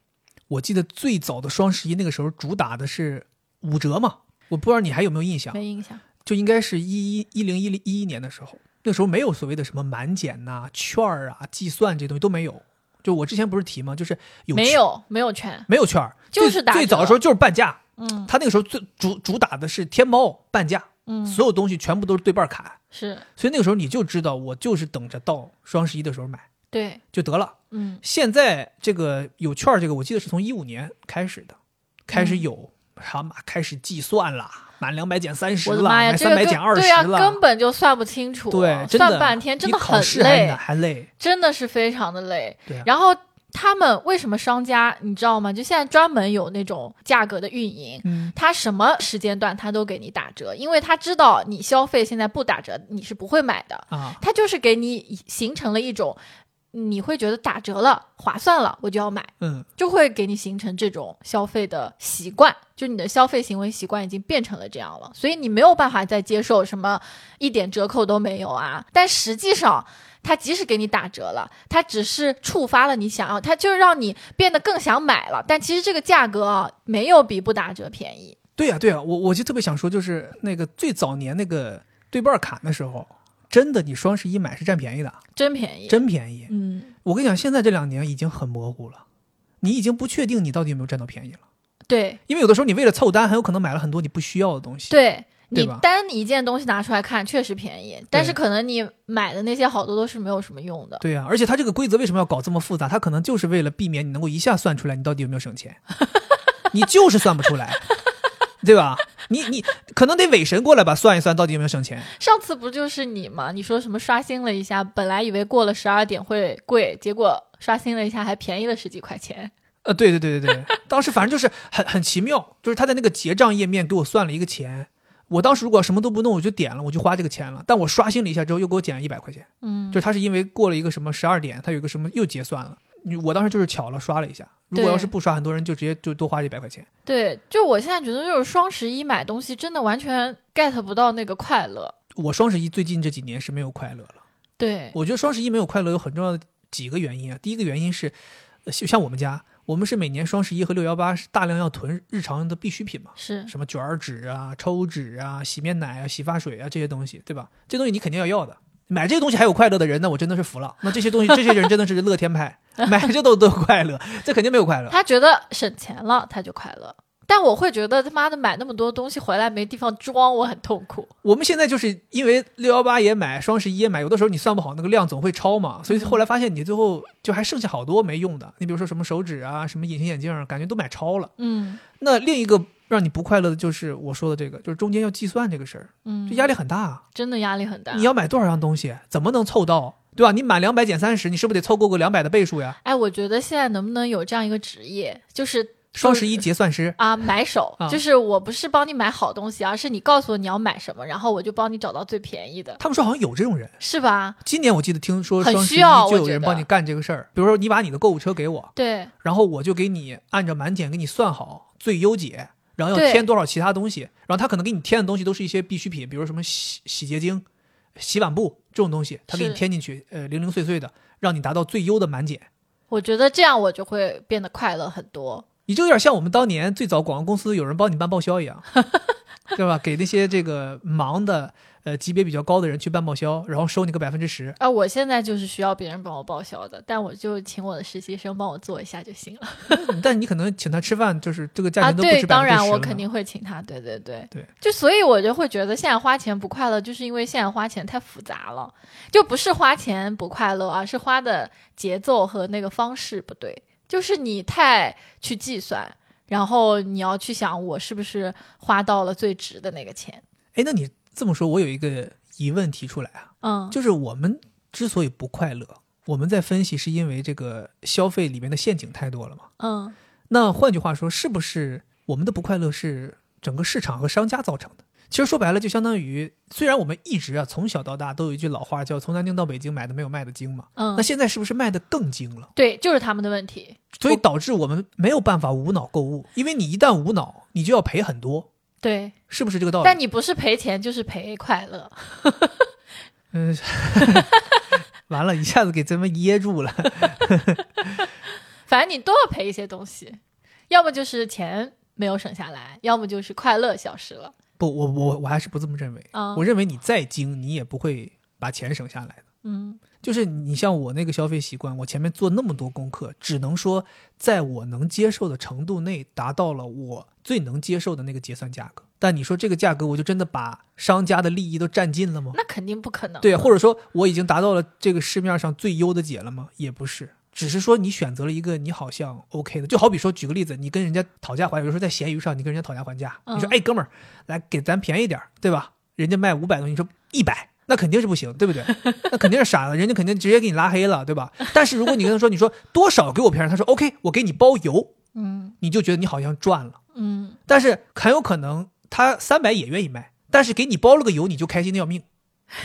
我记得最早的双十一那个时候主打的是五折嘛，我不知道你还有没有印象，没印象。就应该是一一一零一零一一年的时候，那时候没有所谓的什么满减呐、券儿啊、计算这些东西都没有。就我之前不是提吗？就是有没有没有券，没有券儿，就是打最早的时候就是半价。嗯他那个时候最主主打的是天猫半价，嗯，所有东西全部都是对半砍，是。所以那个时候你就知道我就是等着到双十一的时候买对，就得了。嗯。现在这个有券儿这个，我记得是从一五年开始的，开始有好嘛，开始计算了，满两百减三十了，满三百减二十对呀、了，根本就算不清楚，对，算半天真的很累，还累，真的是非常的累。对啊。然后他们为什么商家你知道吗？就现在专门有那种价格的运营，嗯，他什么时间段他都给你打折，因为他知道你消费现在不打折你是不会买的，啊，他就是给你形成了一种你会觉得打折了划算了我就要买。嗯，就会给你形成这种消费的习惯，就你的消费行为习惯已经变成了这样了，所以你没有办法再接受什么一点折扣都没有啊。但实际上，它即使给你打折了，它只是触发了你想要，它就是让你变得更想买了。但其实这个价格啊，没有比不打折便宜。对呀、对呀、我我就特别想说，就是那个最早年那个对半砍的时候，真的你双十一买是占便宜的，真便宜，真便宜。嗯，我跟你讲，现在这两年已经很模糊了，你已经不确定你到底有没有占到便宜了，对因为有的时候你为了凑单，很有可能买了很多你不需要的东西。对。你单一件东西拿出来看，确实便宜，但是可能你买的那些好多都是没有什么用的。对啊、而且它这个规则为什么要搞这么复杂？它可能就是为了避免你能够一下算出来你到底有没有省钱，你就是算不出来，对吧？你你可能得伪神过来吧，算一算到底有没有省钱。上次不就是你吗？你说什么刷新了一下，本来以为过了十二点会贵，结果刷新了一下还便宜了十几块钱。呃，对对对对对，当时反正就是很很奇妙，就是他在那个结账页面给我算了一个钱，我当时如果什么都不弄，我就点了，我就花这个钱了。但我刷新了一下之后，又给我减了一百块钱，嗯，就是他是因为过了一个什么十二点，他有个什么又结算了。你我当时就是巧了刷了一下，如果要是不刷，很多人就直接就多花一百块钱。对，就我现在觉得，就是双十一买东西真的完全 get 不到那个快乐。我双十一最近这几年是没有快乐了。对，我觉得双十一没有快乐有很重要的几个原因啊。第一个原因是，像我们家，我们是每年双十一和六幺八是大量要囤日常的必需品嘛，是，什么卷儿纸啊、抽纸啊、洗面奶啊、洗发水啊这些东西，对吧？这东西你肯定要要的。买这些东西还有快乐的人那，我真的是服了。那这些东西，这些人真的是乐天派，买这都都快乐，这肯定没有快乐。他觉得省钱了，他就快乐。但我会觉得他妈的买那么多东西回来没地方装，我很痛苦。我们现在就是因为六幺八也买，双十一也买，有的时候你算不好那个量总会超嘛，所以后来发现你最后就还剩下好多没用的。你比如说什么手指啊，什么隐形眼镜儿，感觉都买超了。嗯那另一个让你不快乐的就是我说的这个，就是中间要计算这个事儿，嗯这，压力很大啊。真的压力很大。你要买多少样东西，怎么能凑到？对吧？你满两百减三十，你是不是得凑够个两百的倍数呀？哎，我觉得现在能不能有这样一个职业，就是双十一结算师，啊，买手啊就是我不是帮你买好东西，而是你告诉我你要买什么，然后我就帮你找到最便宜的，他们说好像有这种人。是吧？今年我记得听说双十一就有人帮你干这个事儿，比如说你把你的购物车给我，对然后我就给你按照满减给你算好最优解，然后要添多少其他东西，然后他可能给你添的东西都是一些必需品，比如什么洗洗洁精、洗碗布这种东西，他给你添进去，呃，零零碎碎的，让你达到最优的满减。我觉得这样我就会变得快乐很多。你就有点像我们当年最早广告公司有人帮你办报销一样，对吧？给那些这个忙的呃级别比较高的人去办报销，然后收你个百分之十。啊，我现在就是需要别人帮我报销的，但我就请我的实习生帮我做一下就行了。但你可能请他吃饭，就是这个价啊，对，钱都不止百当然我肯定会请他。对对对对，就所以我就会觉得现在花钱不快乐，就是因为现在花钱太复杂了，就不是花钱不快乐，而是花的节奏和那个方式不对，就是你太去计算。然后你要去想，我是不是花到了最值的那个钱？哎，那你这么说，我有一个疑问提出来啊，嗯，就是我们之所以不快乐，我们在分析是因为这个消费里面的陷阱太多了嘛？嗯，那换句话说，是不是我们的不快乐是整个市场和商家造成的？其实说白了，就相当于虽然我们一直啊从小到大都有一句老话叫“从南京到北京买的没有卖的精”嘛，嗯那现在是不是卖的更精了？对，就是他们的问题。所以导致我们没有办法无脑购物，因为你一旦无脑，你就要赔很多，对，是不是这个道理？但你不是赔钱就是赔快乐。嗯，完了，一下子给咱们噎住了。反正你都要赔一些东西，要么就是钱没有省下来，要么就是快乐消失了。不，我我我还是不这么认为。啊我认为你再精，你也不会把钱省下来的。嗯就是你像我那个消费习惯，我前面做那么多功课，只能说在我能接受的程度内，达到了我最能接受的那个结算价格。但你说这个价格，我就真的把商家的利益都占尽了吗？那肯定不可能。对，或者说我已经达到了这个市面上最优的解了吗？也不是，只是说你选择了一个你好像 OK 的，就好比说举个例子，你跟人家讨价还，价，比如说在闲鱼上你跟人家讨价还价，嗯你说哎哥们儿，来给咱便宜点，对吧？人家卖五百多，你说一百。那肯定是不行，对不对？那肯定是傻了，人家肯定直接给你拉黑了，对吧？但是如果你跟他说，你说多少给我便宜，他说 OK，我给你包邮，嗯你就觉得你好像赚了。嗯但是很有可能他三百也愿意卖，但是给你包了个邮，你就开心的要命。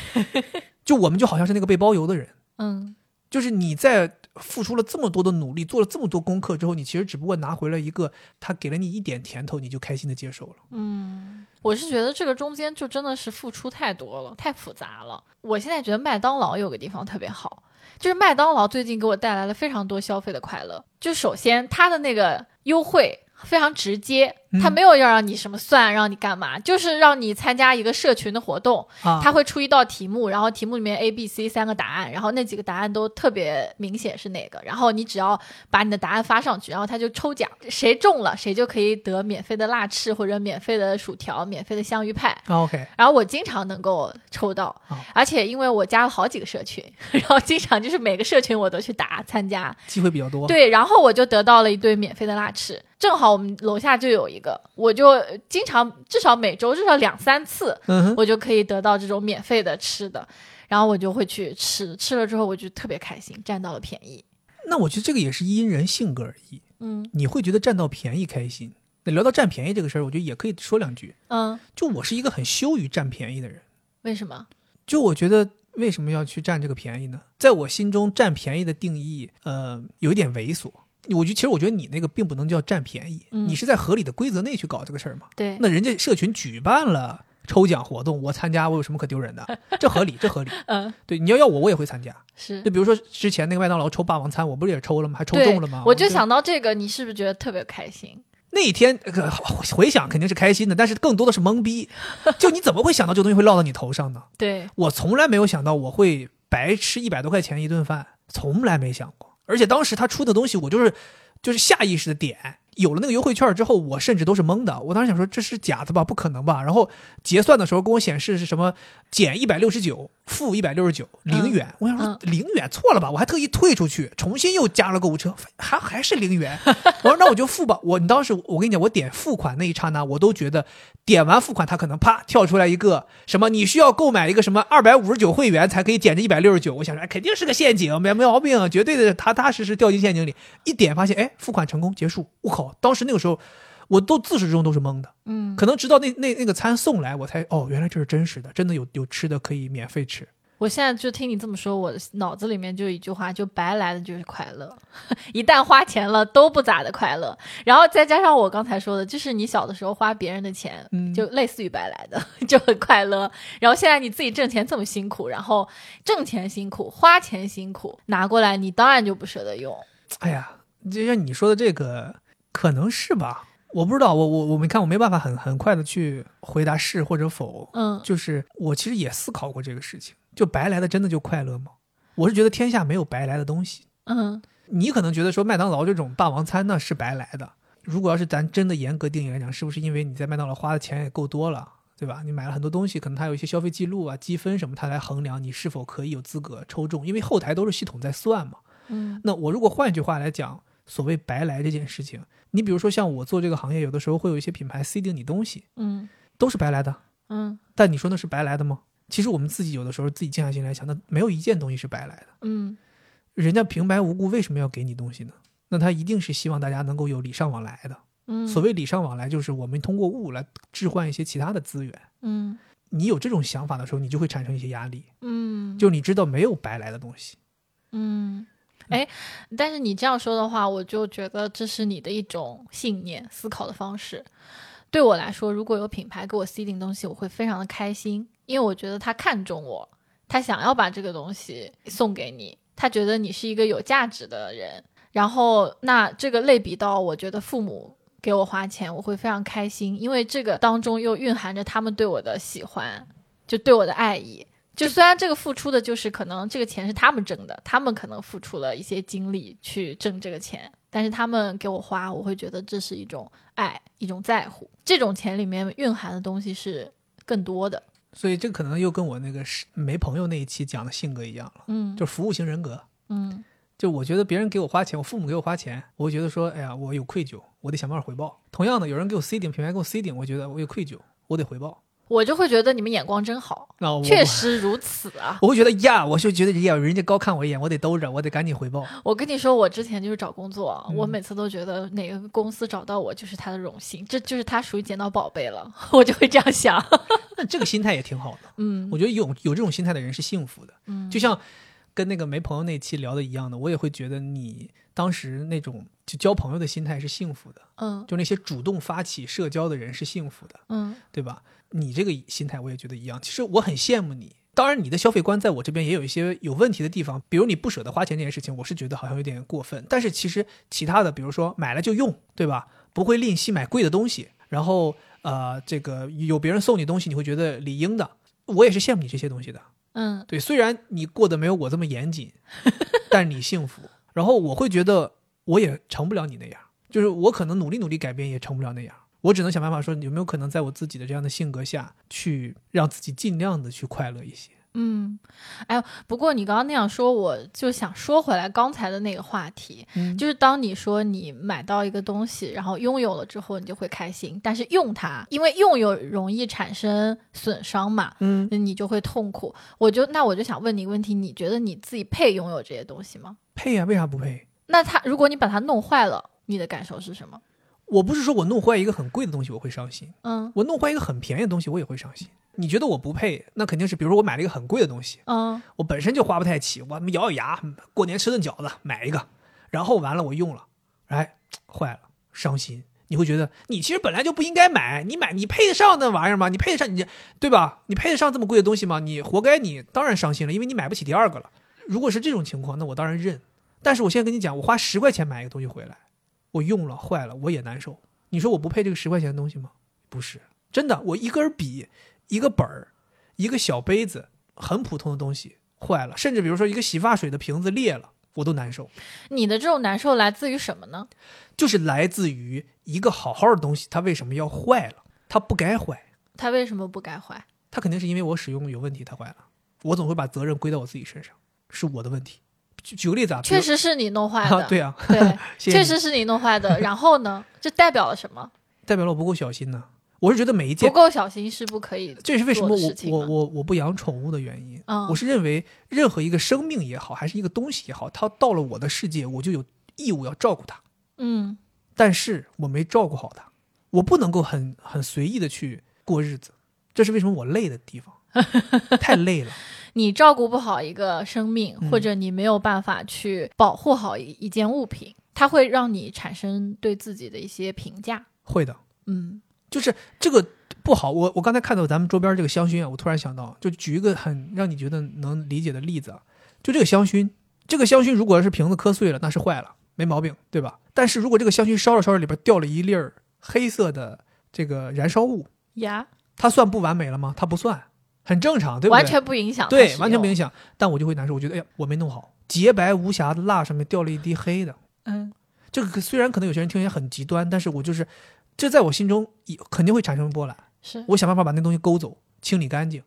就我们就好像是那个被包邮的人，嗯就是你在付出了这么多的努力，做了这么多功课之后，你其实只不过拿回了一个他给了你一点甜头，你就开心的接受了。嗯，我是觉得这个中间就真的是付出太多了，太复杂了。我现在觉得麦当劳有个地方特别好，就是麦当劳最近给我带来了非常多消费的快乐。就首先它的那个优惠非常直接，它嗯没有要让你什么算，让你干嘛，就是让你参加一个社群的活动，啊，他会出一道题目，然后题目里面 A、B、C 三个答案，然后那几个答案都特别明显是哪个，然后你只要把你的答案发上去，然后他就抽奖，谁中了谁就可以得免费的辣翅或者免费的薯条、免费的香芋派。啊 OK，然后我经常能够抽到哦，而且因为我加了好几个社群，然后经常就是每个社群我都去打参加，机会比较多。，对，然后我就得到了一堆免费的辣翅，正好我们楼下就有一个，我就经常至少每周至少两三次，我就可以得到这种免费的吃的，然后我就会去吃，吃了之后我就特别开心，占到了便宜。那我觉得这个也是因人性格而异。嗯你会觉得占到便宜开心。那聊到占便宜这个事儿，我觉得也可以说两句。嗯，就我是一个很羞于占便宜的人，为什么？就我觉得为什么要去占这个便宜呢？在我心中，占便宜的定义，呃，有一点猥琐。我觉得其实我觉得你那个并不能叫占便宜，嗯你是在合理的规则内去搞这个事儿嘛。对，那人家社群举办了抽奖活动，我参加，我有什么可丢人的？这合理，这合理。嗯，对，你要要我，我也会参加。是就。比如说之前那个麦当劳抽霸王餐，我不是也抽了吗？还抽中了吗？我就想到这个，你是不是觉得特别开心？那一天呃回想肯定是开心的，但是更多的是懵逼。就你怎么会想到这东西会落到你头上呢？对，我从来没有想到我会白吃一百多块钱一顿饭，从来没想过。而且当时他出的东西，我就是就是下意识的点。有了那个优惠券之后，我甚至都是懵的。我当时想说这是假的吧？不可能吧？然后结算的时候跟我显示是什么减一百六十九，负一百六十九，零元。我想说嗯零元错了吧？我还特意退出去，重新又加了购物车，还还是零元。我说那我就付吧。我你当时我跟你讲，我点付款那一刹那，我都觉得点完付款，他可能啪跳出来一个什么，你需要购买一个什么二百五十九会员才可以减这一百六十九。我想说，哎，肯定是个陷阱，没没毛病，绝对的踏踏实实掉进陷阱里。一点发现，哎，付款成功结束。我靠，当时那个时候，我都自始至终都是懵的。嗯，可能直到那那那个餐送来，我才哦，原来这是真实的，真的有有吃的可以免费吃。我现在就听你这么说，我的脑子里面就一句话，就白来的就是快乐，一旦花钱了都不咋的快乐。然后再加上我刚才说的，就是你小的时候花别人的钱，嗯就类似于白来的，就很快乐。然后现在你自己挣钱这么辛苦，然后挣钱辛苦，花钱辛苦，拿过来你当然就不舍得用。哎呀，就像你说的这个，可能是吧？我不知道，我我我没看，我没办法很很快的去回答是或者否。嗯就是我其实也思考过这个事情，就白来的真的就快乐吗？我是觉得天下没有白来的东西。嗯你可能觉得说麦当劳这种霸王餐呢是白来的，如果要是咱真的严格定义来讲，是不是因为你在麦当劳花的钱也够多了，对吧？你买了很多东西，可能它有一些消费记录啊、积分什么，它来衡量你是否可以有资格抽中，因为后台都是系统在算嘛。嗯那我如果换一句话来讲，所谓白来这件事情，你比如说像我做这个行业，有的时候会有一些品牌 C 定你东西，嗯都是白来的，嗯但你说那是白来的吗？其实我们自己有的时候自己静下心来想，那没有一件东西是白来的。嗯人家平白无故为什么要给你东西呢？那他一定是希望大家能够有礼尚往来的。嗯，所谓礼尚往来，就是我们通过物来置换一些其他的资源。嗯你有这种想法的时候，你就会产生一些压力，嗯就你知道没有白来的东西。嗯，哎，但是你这样说的话，我就觉得这是你的一种信念、思考的方式。对我来说，如果有品牌给我 C 定东西，我会非常的开心，因为我觉得他看中我，他想要把这个东西送给你，他觉得你是一个有价值的人。然后，那这个类比到，我觉得父母给我花钱，我会非常开心，因为这个当中又蕴含着他们对我的喜欢，就对我的爱意。就虽然这个付出的就是可能这个钱是他们挣的，他们可能付出了一些精力去挣这个钱，但是他们给我花，我会觉得这是一种爱，一种在乎。这种钱里面蕴含的东西是更多的。所以这可能又跟我那个是没朋友那一期讲的性格一样了，嗯就是服务型人格。嗯就我觉得别人给我花钱，我父母给我花钱，我会觉得说，哎呀，我有愧疚，我得想办法回报。同样的，有人给我 C 顶，品牌给我 C 顶，我觉得我有愧疚，我得回报。我就会觉得你们眼光真好，确实如此啊。我会觉得呀，我就觉得呀，人家高看我一眼，我得兜着，我得赶紧回报。我跟你说，我之前就是找工作，嗯我每次都觉得哪个公司找到我就是他的荣幸，这就是他属于捡到宝贝了，我就会这样想。那这个心态也挺好的。嗯我觉得有有这种心态的人是幸福的。嗯，就像跟那个没朋友那期聊的一样的，我也会觉得你当时那种就交朋友的心态是幸福的，嗯就那些主动发起社交的人是幸福的，嗯对吧？你这个心态我也觉得一样。其实我很羡慕你。当然，你的消费观在我这边也有一些有问题的地方，比如你不舍得花钱这件事情，我是觉得好像有点过分。但是其实其他的，比如说买了就用，对吧？不会吝惜买贵的东西，然后呃，这个有别人送你东西，你会觉得理应的。我也是羡慕你这些东西的。嗯对，虽然你过得没有我这么严谨，但你幸福。然后我会觉得我也成不了你那样，就是我可能努力努力改变也成不了那样。我只能想办法说，有没有可能在我自己的这样的性格下去让自己尽量的去快乐一些。嗯，哎，不过你刚刚那样说，我就想说回来刚才的那个话题，嗯就是当你说你买到一个东西，然后拥有了之后，你就会开心，但是用它，因为用有容易产生损伤嘛，嗯，你就会痛苦。我就那我就想问你一个问题，你觉得你自己配拥有这些东西吗？配呀、为啥不配？那它如果你把它弄坏了，你的感受是什么？我不是说我弄坏一个很贵的东西我会伤心，嗯我弄坏一个很便宜的东西我也会伤心。你觉得我不配，那肯定是，比如说我买了一个很贵的东西，嗯我本身就花不太起，我咬咬牙，过年吃顿饺子买一个，然后完了我用了，哎，坏了，伤心。你会觉得你其实本来就不应该买，你买你配得上那玩意儿吗？你配得上你对吧？你配得上这么贵的东西吗？你活该，你当然伤心了，因为你买不起第二个了。如果是这种情况，那我当然认。但是我现在跟你讲，我花十块钱买一个东西回来，我用了坏了，我也难受。你说我不配这个十块钱的东西吗？不是，真的，我一根笔、一个本儿、一个小杯子，很普通的东西坏了，甚至比如说一个洗发水的瓶子裂了，我都难受。你的这种难受来自于什么呢？就是来自于一个好好的东西，它为什么要坏了？它不该坏，它为什么不该坏？它肯定是因为我使用有问题，它坏了。我总会把责任归到我自己身上，是我的问题。举举个例子啊，确实是你弄坏的，啊，对啊，对，谢谢确实是你弄坏的。然后呢，这代表了什么？代表了我不够小心呢。我是觉得每一件不，够小心是不可以的。这是为什么我我我我不养宠物的原因。嗯我是认为任何一个生命也好，还是一个东西也好，它到了我的世界，我就有义务要照顾它。嗯但是我没照顾好它，我不能够很很随意的去过日子，这是为什么我累的地方，太累了。你照顾不好一个生命，嗯或者你没有办法去保护好一一件物品，它会让你产生对自己的一些评价。会的，嗯就是这个不好。我我刚才看到咱们周边这个香薰啊，我突然想到，就举一个很让你觉得能理解的例子啊，就这个香薰，这个香薰如果是瓶子磕碎了，那是坏了，没毛病，对吧？但是如果这个香薰烧着烧着里边掉了一粒儿黑色的这个燃烧物，呀，它算不完美了吗？它不算，很正常，对不对？完全不影响对，完全不影响。但我就会难受，我觉得哎呀，我没弄好，洁白无瑕的蜡上面掉了一滴黑的。嗯这个虽然可能有些人听起来很极端，但是我就是，这在我心中也肯定会产生波澜。是我想办法把那东西勾走，清理干净。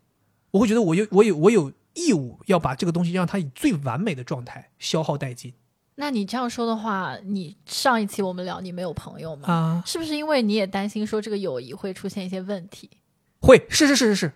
我会觉得我有我有我有义务要把这个东西让它以最完美的状态消耗殆尽那你这样说的话，你上一期我们聊你没有朋友吗？啊！是不是因为你也担心说这个友谊会出现一些问题？会是是是是是，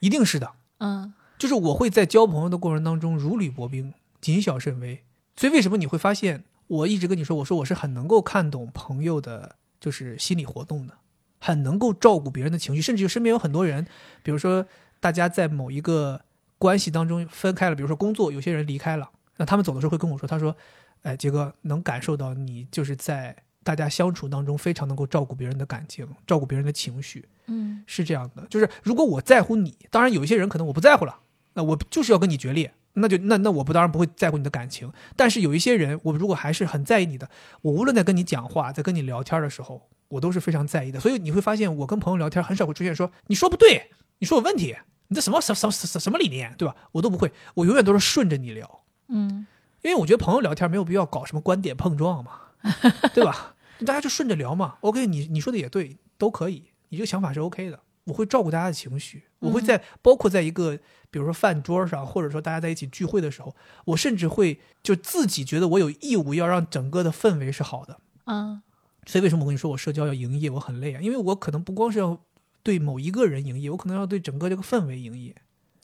一定是的。嗯就是我会在交朋友的过程当中如履薄冰，谨小慎微。所以为什么你会发现，我一直跟你说，我说我是很能够看懂朋友的，就是心理活动的，很能够照顾别人的情绪，甚至身边有很多人，比如说大家在某一个关系当中分开了，比如说工作，有些人离开了，那他们走的时候会跟我说，他说，哎，杰哥能感受到你就是在大家相处当中非常能够照顾别人的感情，照顾别人的情绪，嗯。是这样的，就是如果我在乎你，当然有一些人可能我不在乎了，那我就是要跟你决裂，那就那那我不当然不会在乎你的感情，但是有一些人，我如果还是很在意你的，我无论在跟你讲话，在跟你聊天的时候，我都是非常在意的。所以你会发现，我跟朋友聊天很少会出现说你说不对，你说有问题，你这什么什什什什么理念，对吧？我都不会，我永远都是顺着你聊，嗯因为我觉得朋友聊天没有必要搞什么观点碰撞嘛，对吧？大家就顺着聊嘛。OK，你你说的也对，都可以，你这个想法是 OK 的。我会照顾大家的情绪，我会在包括在一个比如说饭桌上，或者说大家在一起聚会的时候，我甚至会就自己觉得我有义务要让整个的氛围是好的。嗯所以为什么我跟你说我社交要营业，我很累啊？因为我可能不光是要对某一个人营业，我可能要对整个这个氛围营业，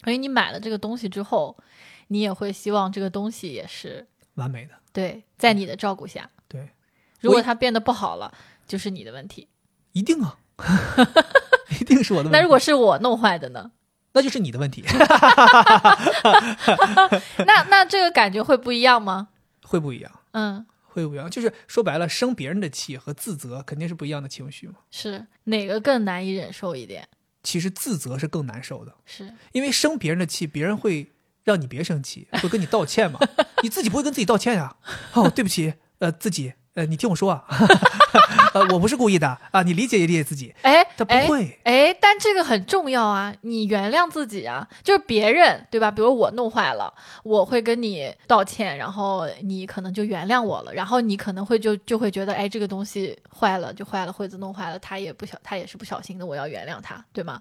所以你买了这个东西之后，你也会希望这个东西也是完美的。对在你的照顾下。对，如果它变得不好了，就是你的问题。一定啊，一 定是我的问题。那如果是我弄坏的呢？那就是你的问题，那那这个感觉会不一样吗？会不一样，嗯，会不一样。就是说白了，生别人的气和自责肯定是不一样的情绪嘛。是哪个更难以忍受一点？其实自责是更难受的，是因为生别人的气，别人会让你别生气，会跟你道歉嘛。你自己不会跟自己道歉呀、哦，对不起，呃，自己，呃，你听我说啊，呃，我不是故意的啊，你理解也理解自己。哎他不哎会，哎，但这个很重要啊！你原谅自己啊，就是别人对吧？比如我弄坏了，我会跟你道歉，然后你可能就原谅我了，然后你可能会就就会觉得，哎，这个东西坏了就坏了，惠子弄坏了，他也不小，他也是不小心的，我要原谅他，对吗？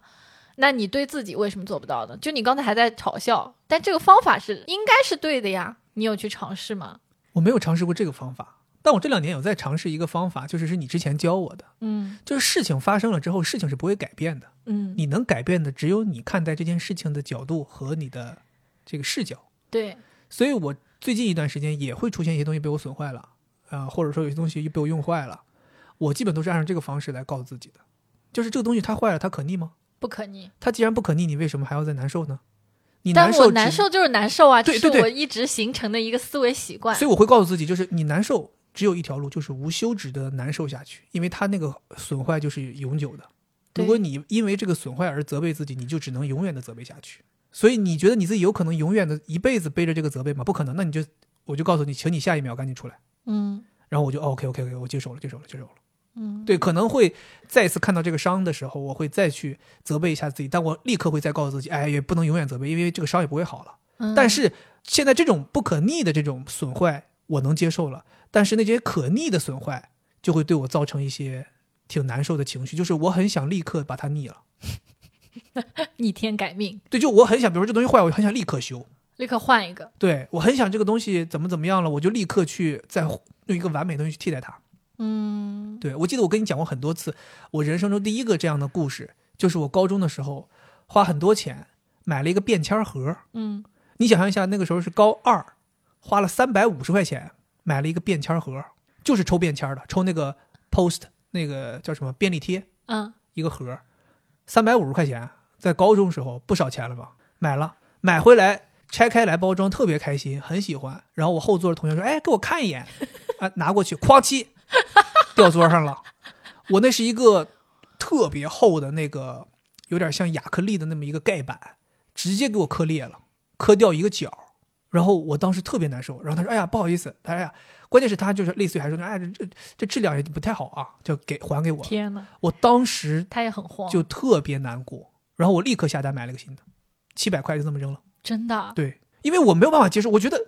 那你对自己为什么做不到呢？就你刚才还在嘲笑，但这个方法是应该是对的呀，你有去尝试吗？我没有尝试过这个方法，但我这两年有在尝试一个方法，就是是你之前教我的，嗯就是事情发生了之后，事情是不会改变的，嗯，你能改变的只有你看待这件事情的角度和你的这个视角。对，所以我最近一段时间也会出现一些东西被我损坏了，啊、或者说有些东西又被我用坏了，我基本都是按照这个方式来告诉自己的，就是这个东西它坏了，它可逆吗？不可逆。它既然不可逆，你为什么还要再难受呢？你但难受难受就是难受啊，这是我一直形成的一个思维习惯。所以我会告诉自己，就是你难受只有一条路，就是无休止的难受下去，因为它那个损坏就是永久的。如果你因为这个损坏而责备自己，你就只能永远的责备下去。所以你觉得你自己有可能永远的一辈子背着这个责备吗？不可能。那你就我就告诉你，请你下一秒赶紧出来。嗯然后我就、哦、OK OK OK，我接受了，接受了，接受了。嗯，对，可能会再次看到这个伤的时候，我会再去责备一下自己，但我立刻会再告诉自己，哎，也不能永远责备，因为这个伤也不会好了。嗯但是现在这种不可逆的这种损坏，我能接受了，但是那些可逆的损坏就会对我造成一些挺难受的情绪，就是我很想立刻把它逆了。逆天改命，对，就我很想，比如说这东西坏，我很想立刻修。立刻换一个。对我很想这个东西怎么怎么样了，我就立刻去再用一个完美的东西去替代它。嗯对，我记得我跟你讲过很多次，我人生中第一个这样的故事，就是我高中的时候花很多钱买了一个便签盒。嗯你想象一下，那个时候是高二，花了三百五十块钱买了一个便签盒，就是抽便签的，抽那个 post 那个叫什么便利贴嗯一个盒，三百五十块钱，在高中时候不少钱了吧？买了，买回来拆开来包装，特别开心，很喜欢。然后我后座的同学说：“哎，给我看一眼。”啊，拿过去，哐叽，掉桌上了。我那是一个特别厚的那个，有点像亚克力的那么一个盖板，直接给我磕裂了，磕掉一个角。然后我当时特别难受。然后他说：“哎呀，不好意思。”他：“哎呀，关键是他就是类似于还说，哎，这这这质量也不太好啊，就给还给我。”天呐，我当时他也很慌，就特别难过，然后我立刻下单买了个新的，七百块就这么扔了。真的。对，因为我没有办法接受，我觉得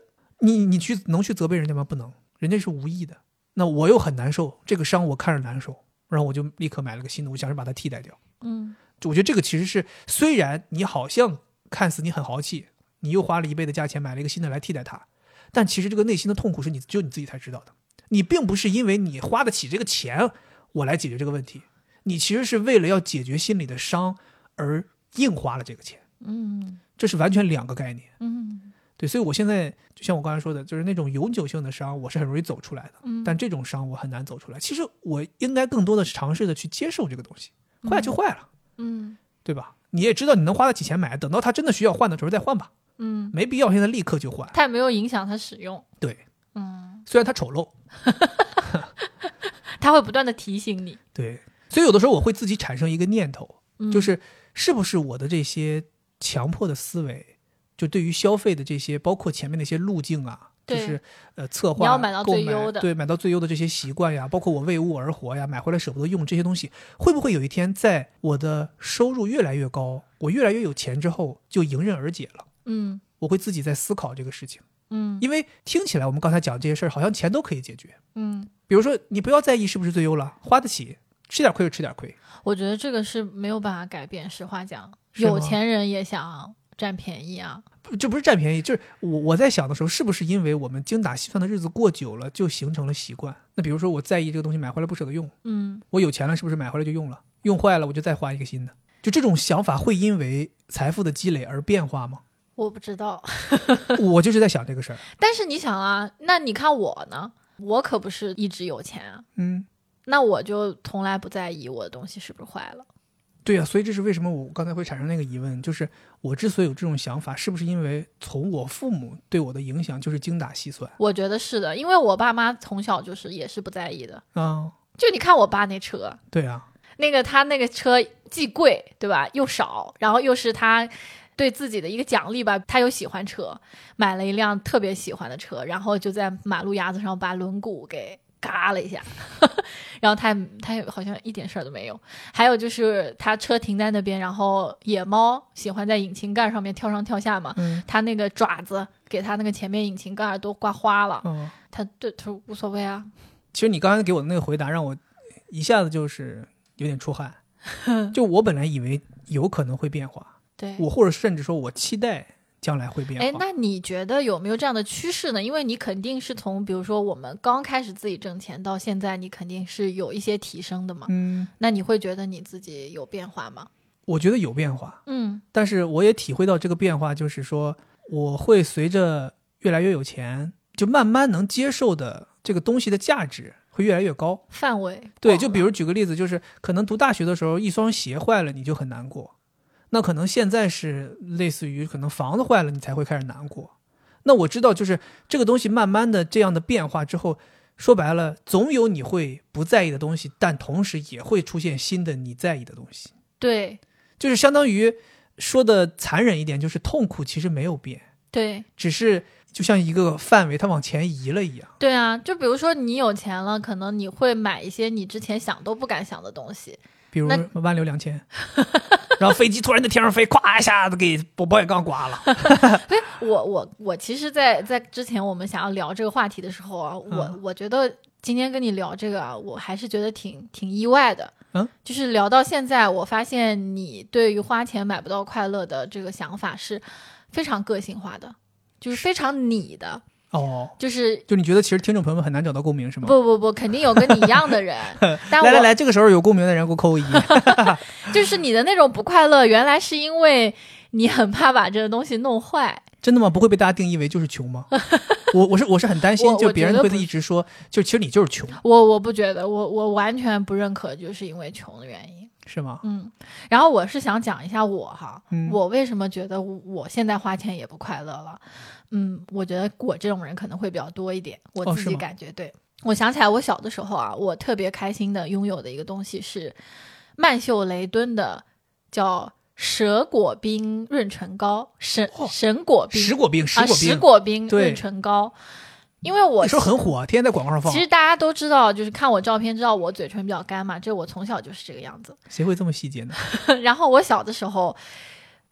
你你去能去责备人家吗？不能，人家是无意的。那我又很难受，这个伤我看着难受，然后我就立刻买了个新的，我想着把它替代掉。嗯就我觉得这个其实是，虽然你好像看似你很豪气，你又花了一倍的价钱买了一个新的来替代它，但其实这个内心的痛苦是你只有你自己才知道的。你并不是因为你花得起这个钱，我来解决这个问题，你其实是为了要解决心里的伤而硬花了这个钱，嗯这是完全两个概念。嗯对，所以我现在就像我刚才说的，就是那种永久性的伤，我是很容易走出来的，嗯，但这种伤我很难走出来。其实我应该更多的是尝试的去接受这个东西，坏就坏了。嗯对吧？你也知道你能花得起钱买，等到它真的需要换的时候再换吧，嗯，没必要现在立刻就换。它也没有影响它使用。对，嗯，虽然它丑陋，它会不断的提醒你，对，所以有的时候我会自己产生一个念头，嗯就是是不是我的这些强迫的思维，就对于消费的这些，包括前面那些路径啊，就是呃策划、你要买到最优的对，买到最优的这些习惯呀，包括我为物而活呀，买回来舍不得用这些东西，会不会有一天在我的收入越来越高，我越来越有钱之后，就迎刃而解了？嗯我会自己在思考这个事情。嗯因为听起来我们刚才讲这些事儿，好像钱都可以解决。嗯比如说，你不要在意是不是最优了，花得起吃点亏就吃点亏。我觉得这个是没有办法改变。实话讲，有钱人也想占便宜啊。不这不是占便宜，就是我我在想的时候，是不是因为我们精打细算的日子过久了，就形成了习惯？那比如说我在意这个东西买回来不舍得用，嗯，我有钱了是不是买回来就用了？用坏了我就再换一个新的。就这种想法会因为财富的积累而变化吗？我不知道。我就是在想这个事儿。但是你想啊，那你看我呢？我可不是一直有钱啊。嗯，那我就从来不在意我的东西是不是坏了。对呀、所以这是为什么我刚才会产生那个疑问，就是我之所以有这种想法，是不是因为从我父母对我的影响就是精打细算我觉得是的，因为我爸妈从小就是也是不在意的。啊？就你看我爸那车，对啊，那个他那个车既贵，对吧？又少，然后又是他对自己的一个奖励吧。他又喜欢车，买了一辆特别喜欢的车，然后就在马路牙子上把轮毂给嘎了一下，然后他他好像一点事儿都没有。还有就是他车停在那边，然后野猫喜欢在引擎盖上面跳上跳下嘛，嗯他那个爪子给他那个前面引擎盖都刮花了，哦，他对他说无所谓啊。其实你刚才给我的那个回答让我一下子就是有点出汗。就我本来以为有可能会变化，对，我或者甚至说我期待将来会变化。哎，那你觉得有没有这样的趋势呢？因为你肯定是从，比如说我们刚开始自己挣钱到现在，你肯定是有一些提升的嘛。嗯，那你会觉得你自己有变化吗？我觉得有变化，嗯但是我也体会到这个变化，就是说我会随着越来越有钱，就慢慢能接受的这个东西的价值会越来越高。范围对，就比如举个例子，就是可能读大学的时候，一双鞋坏了你就很难过，那可能现在是类似于可能房子坏了你才会开始难过。那我知道，就是这个东西慢慢的这样的变化之后，说白了，总有你会不在意的东西，但同时也会出现新的你在意的东西，对就是相当于说的残忍一点，就是痛苦其实没有变，对只是就像一个范围它往前移了一样。对啊！就比如说你有钱了，可能你会买一些你之前想都不敢想的东西。比如那万流两千，然后飞机突然在天上飞，咵一下子给保保险杠刮了。我我我其实在，在之前我们想要聊这个话题的时候啊，我嗯我觉得今天跟你聊这个啊，我还是觉得挺挺意外的。嗯，就是聊到现在，我发现你对于花钱买不到快乐的这个想法是非常个性化的，就是非常你的，哦，就是就你觉得其实听众朋友们很难找到共鸣是吗？不不不，肯定有跟你一样的人，来来来，这个时候有共鸣的人给我扣个一。就是你的那种不快乐，原来是因为你很怕把这个东西弄坏。真的吗？不会被大家定义为就是穷吗？我我是我是很担心，就别人会一直说，就其实你就是穷，我我不觉得，我我完全不认可，就是因为穷的原因。是吗？嗯，然后我是想讲一下我哈，嗯我为什么觉得我现在花钱也不快乐了？嗯，我觉得我这种人可能会比较多一点，我自己感觉、对。我想起来，我小的时候啊，我特别开心的拥有的一个东西是曼秀雷敦的叫蛇果冰润唇膏，神哦神果冰石果冰，石啊，果冰，石果冰对润唇膏，因为我那时候很火，天天在广告上放其。实大家都知道，就是看我照片知道我嘴唇比较干嘛，这我从小就是这个样子。谁会这么细节呢？然后我小的时候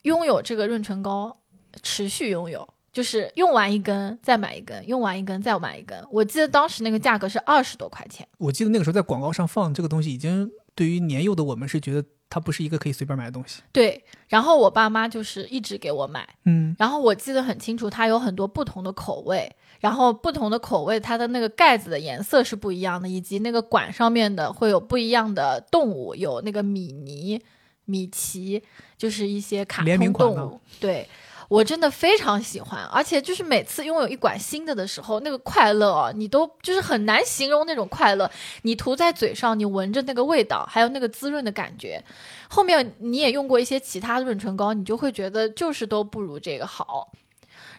拥有这个润唇膏，持续拥有，就是用完一根再买一根，用完一根再买一根。我记得当时那个价格是二十多块钱。我记得那个时候在广告上放这个东西，已经对于年幼的我们是觉得它不是一个可以随便买的东西。对，然后我爸妈就是一直给我买，嗯，然后我记得很清楚，它有很多不同的口味，然后不同的口味它的那个盖子的颜色是不一样的，以及那个管上面的会有不一样的动物，有那个米妮、米奇，就是一些卡联名款呢通动物。对我真的非常喜欢，而且就是每次拥有一管新的的时候，那个快乐啊，你都就是很难形容那种快乐。你涂在嘴上，你闻着那个味道，还有那个滋润的感觉。后面你也用过一些其他的润唇膏，你就会觉得就是都不如这个好。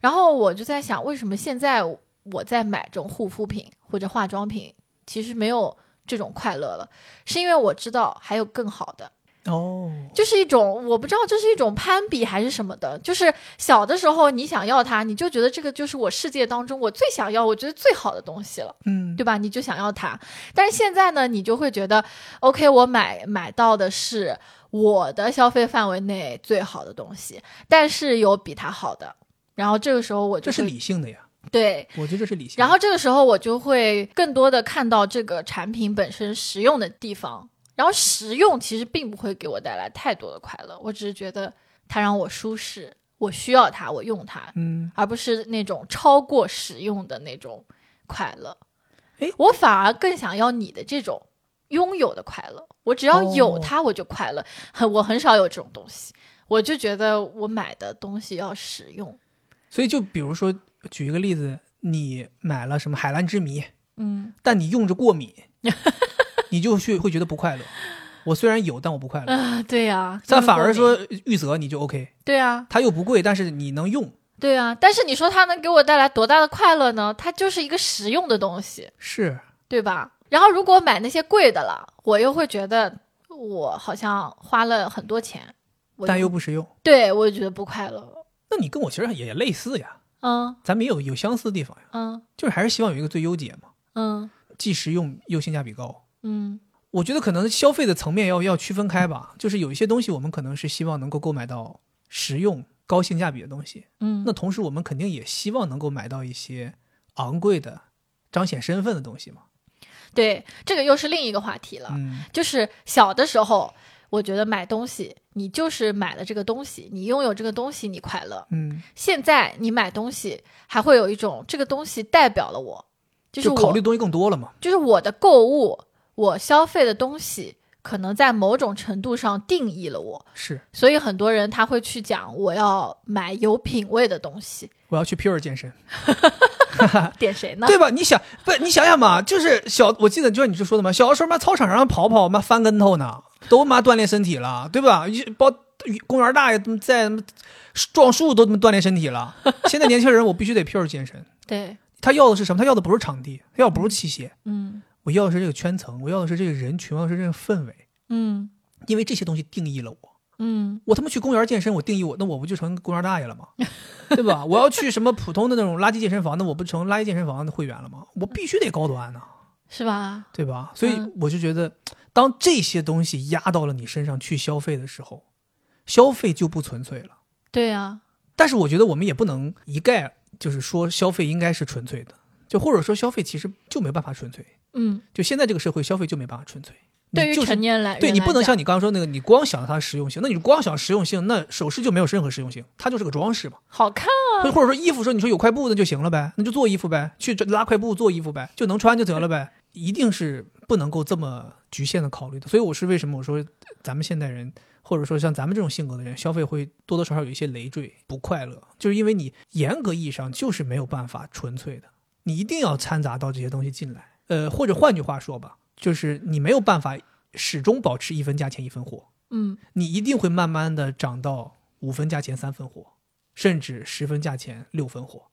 然后我就在想，为什么现在我在买这种护肤品或者化妆品，其实没有这种快乐了，是因为我知道还有更好的。哦，就是一种我不知道这是一种攀比还是什么的，就是小的时候你想要它，你就觉得这个就是我世界当中我最想要、我觉得最好的东西了。嗯，对吧？你就想要它，但是现在呢，你就会觉得，OK，我买买到的是我的消费范围内最好的东西，但是有比它好的，然后这个时候我就这是理性的呀，对，我觉得这是理性的。然后这个时候我就会更多的看到这个产品本身实用的地方，然后实用其实并不会给我带来太多的快乐，我只是觉得它让我舒适，我需要它，我用它，嗯，而不是那种超过实用的那种快乐。诶我反而更想要你的这种拥有的快乐。我只要有哦它，我就快乐。很，我很少有这种东西，我就觉得我买的东西要实用。所以就比如说举一个例子，你买了什么海蓝之谜，嗯但你用着过敏，你就去会觉得不快乐。我虽然有，但我不快乐。啊，对呀、但反而说玉泽你就 OK，对啊，它又不贵，但是你能用，对啊。但是你说它能给我带来多大的快乐呢？它就是一个实用的东西。是对吧？然后如果买那些贵的了，我又会觉得我好像花了很多钱，但又不实用。对我就觉得不快乐。那你跟我其实也类似呀，嗯咱们也有有相似的地方呀，嗯就是还是希望有一个最优解嘛，嗯既实用又性价比高。嗯我觉得可能消费的层面要要区分开吧，就是有一些东西我们可能是希望能够购买到实用、高性价比的东西，嗯，那同时我们肯定也希望能够买到一些昂贵的、彰显身份的东西嘛。对，这个又是另一个话题了。嗯，就是小的时候，我觉得买东西，你就是买了这个东西，你拥有这个东西，你快乐。嗯，现在你买东西，还会有一种这个东西代表了我，就是考虑东西更多了嘛。就是我的购物，我消费的东西，可能在某种程度上定义了我。是，所以很多人他会去讲，我要买有品位的东西。我要去 Pure 健身，点谁呢？对吧？你想不？你想想嘛，就是小，我记得就是你就说的嘛，小的时候嘛，操场上跑跑嘛，翻跟头呢，都妈锻炼身体了，对吧？一包公园大爷在撞树都他妈锻炼身体了。现在年轻人，我必须得 Pure 健身。对，他要的是什么？他要的不是场地，他要的不是器械，嗯我要的是这个圈层，我要的是这个人群，我要的是这个氛围，嗯因为这些东西定义了我。嗯我他妈去公园健身，我定义我，那我不就成公园大爷了吗？对吧？我要去什么普通的那种垃圾健身房，那我不成垃圾健身房的会员了吗？我必须得高端呢、是吧？对吧？所以嗯我就觉得，当这些东西压到了你身上去消费的时候，消费就不纯粹了。对啊、但是我觉得我们也不能一概就是说消费应该是纯粹的，就或者说消费其实就没办法纯粹。嗯，就现在这个社会，消费就没办法纯粹。对于成年来，对你不能像你刚刚说那个，你光想它实用性，那你光想实用性，那首饰就没有任何实用性，它就是个装饰嘛。好看啊或者说衣服，说你说有块布那就行了呗，那就做衣服呗，去拉块布做衣服呗，就能穿就得了呗，一定是不能够这么局限的考虑的。所以我是为什么我说咱们现代人，或者说像咱们这种性格的人，消费会多多少少有一些累赘，不快乐，就是因为你严格意义上就是没有办法纯粹的，你一定要掺杂到这些东西进来。呃，或者换句话说吧，就是你没有办法始终保持一分价钱一分货，嗯你一定会慢慢的涨到五分价钱三分货，甚至十分价钱六分货，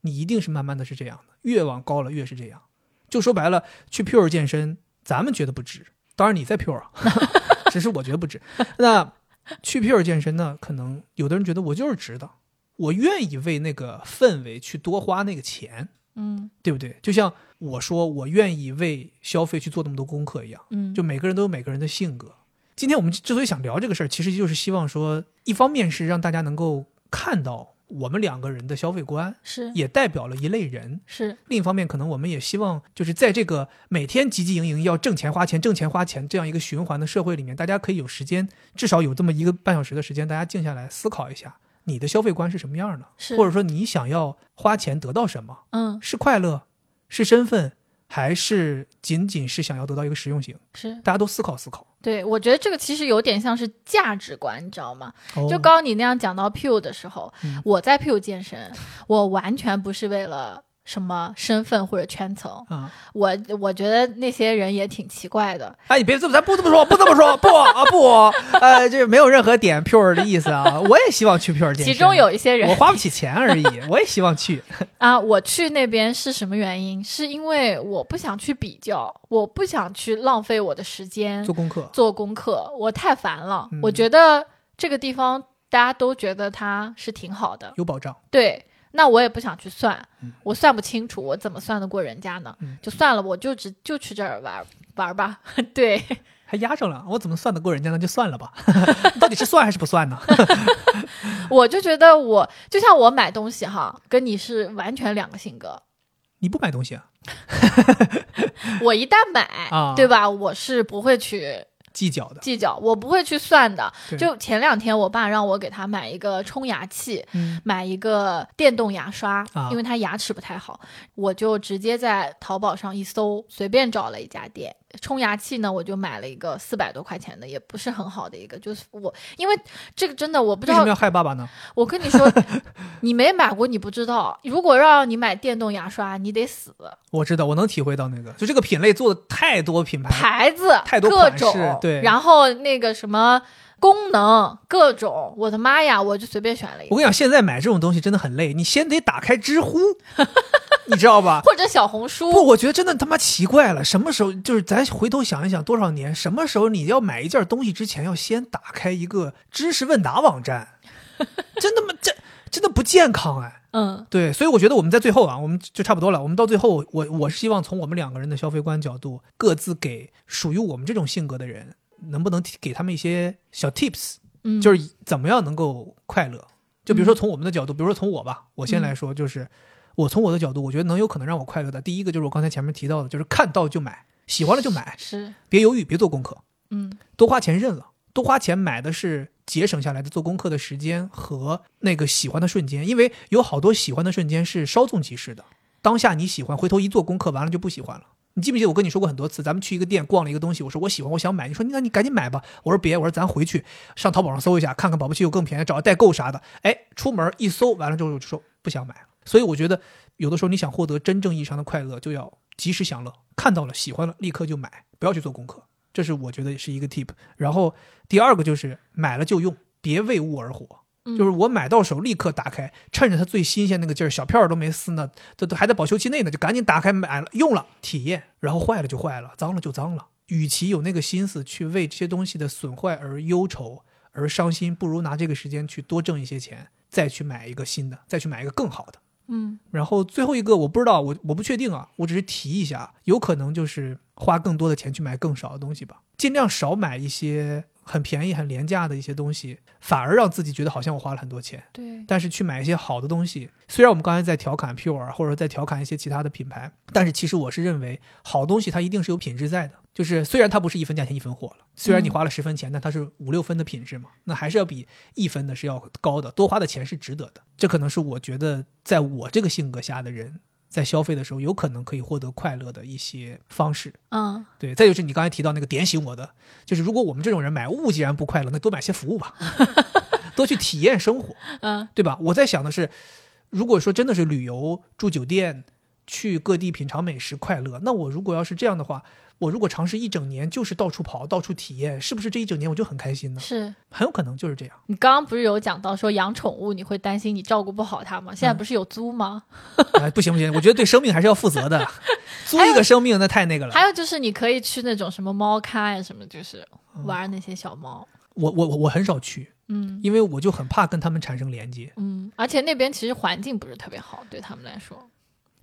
你一定是慢慢的是这样的，越往高了越是这样。就说白了，去 Pure 健身，咱们觉得不值，当然你在 Pure，啊 只是我觉得不值。那去 Pure 健身呢，可能有的人觉得我就是值的，我愿意为那个氛围去多花那个钱，嗯对不对？就像我说我愿意为消费去做那么多功课一样。嗯，就每个人都有每个人的性格。今天我们之所以想聊这个事儿，其实就是希望说，一方面是让大家能够看到我们两个人的消费观，是也代表了一类人；是另一方面，可能我们也希望，就是在这个每天汲汲营营要挣钱花钱、挣钱花钱这样一个循环的社会里面，大家可以有时间，至少有这么一个半小时的时间，大家静下来思考一下，你的消费观是什么样的，或者说你想要花钱得到什么，嗯。是快乐，是身份，还是仅仅是想要得到一个实用性？是，大家都思考思考。对我觉得这个其实有点像是价值观，你知道吗？哦。就刚刚你那样讲到 Pew 的时候，嗯。我在 Pew 健身，我完全不是为了什么身份或者圈层，啊，我我觉得那些人也挺奇怪的。哎，你别这么，咱不这么说，不这么说，不啊不，呃，这没有任何点 pure 的意思啊。我也希望去 pure 健身，其中有一些人我花不起钱而已，我也希望去。啊，我去那边是什么原因？是因为我不想去比较，我不想去浪费我的时间做功课，做功课，我太烦了。嗯我觉得这个地方大家都觉得它是挺好的，有保障。对。那我也不想去算，嗯我算不清楚，我怎么算得过人家呢？嗯就算了，我就只就去这儿玩玩吧。对，还压上了，我怎么算得过人家呢？就算了吧，到底是算还是不算呢？我就觉得我就像我买东西哈，跟你是完全两个性格。你不买东西啊？我一旦买，啊对吧？我是不会去计较的。计较，我不会去算的。就前两天，我爸让我给他买一个冲牙器，嗯，买一个电动牙刷，啊因为他牙齿不太好，我就直接在淘宝上一搜，随便找了一家店。冲牙器呢，我就买了一个四百多块钱的，也不是很好的一个，就是我因为这个真的我不知道为什么，要害爸爸呢？我跟你说，你没买过你不知道。如果让你买电动牙刷，你得死。我知道，我能体会到那个，就这个品类做的太多品牌，牌子太多各种，对然后那个什么功能各种，我的妈呀，我就随便选了一个，我跟你讲，现在买这种东西真的很累，你先得打开知乎，你知道吧？或者小红书，不，我觉得真的他妈奇怪了，什么时候就是咱回头想一想，多少年，什么时候你要买一件东西之前要先打开一个知识问答网站，真他妈？这真的不健康哎。嗯对，所以我觉得我们在最后啊，我们就差不多了。我们到最后，我我是希望从我们两个人的消费观角度，各自给属于我们这种性格的人，能不能给他们一些小 tips，嗯，就是怎么样能够快乐。就比如说从我们的角度，比如说从我吧，我先来说，就是我从我的角度，我觉得能有可能让我快乐的，第一个就是我刚才前面提到的，就是看到就买，喜欢了就买，是。别犹豫，别做功课，嗯。多花钱认了，多花钱买的是节省下来的做功课的时间和那个喜欢的瞬间，因为有好多喜欢的瞬间是稍纵即逝的，当下你喜欢，回头一做功课完了就不喜欢了。你记不记得我跟你说过很多次，咱们去一个店逛了一个东西，我说我喜欢，我想买，你说那你赶紧买吧，我说别，我说咱回去上淘宝上搜一下，看看保不齐有更便宜，找个代购啥的。哎，出门一搜完了之后就说不想买了。所以我觉得有的时候你想获得真正意义上的快乐，就要及时享乐，看到了喜欢了立刻就买，不要去做功课。这是我觉得是一个 tip。然后第二个就是买了就用，别为物而活。嗯就是我买到手立刻打开，趁着它最新鲜那个劲儿，小票儿都没撕呢，都都还在保修期内呢，就赶紧打开买了用了体验，然后坏了就坏了，脏了就脏了。与其有那个心思去为这些东西的损坏而忧愁而伤心，不如拿这个时间去多挣一些钱，再去买一个新的，再去买一个更好的。嗯然后最后一个我不知道，我我不确定啊，我只是提一下，有可能就是花更多的钱去买更少的东西吧，尽量少买一些很便宜、很廉价的一些东西，反而让自己觉得好像我花了很多钱。对，但是去买一些好的东西，虽然我们刚才在调侃 Pure 或者在调侃一些其他的品牌，但是其实我是认为好东西它一定是有品质在的。就是虽然它不是一分价钱一分货了，虽然你嗯花了十分钱，但它是五六分的品质嘛，那还是要比一分的是要高的，多花的钱是值得的。这可能是我觉得在我这个性格下的人在消费的时候有可能可以获得快乐的一些方式。嗯对，再就是你刚才提到那个点醒我的，就是如果我们这种人买物既然不快乐，那多买些服务吧，多去体验生活。嗯对吧？我在想的是，如果说真的是旅游、住酒店、去各地品尝美食快乐，那我如果要是这样的话，我如果尝试一整年就是到处跑、到处体验，是不是这一整年我就很开心呢？是。很有可能就是这样。你刚刚不是有讲到说养宠物你会担心你照顾不好它吗？现在不是有租吗？哎，不行不行，我觉得对生命还是要负责的。租一个生命那太那个了。还有就是你可以去那种什么猫咖呀什么，就是嗯玩那些小猫。我我我我很少去，嗯因为我就很怕跟他们产生连接。嗯，而且那边其实环境不是特别好，对他们来说。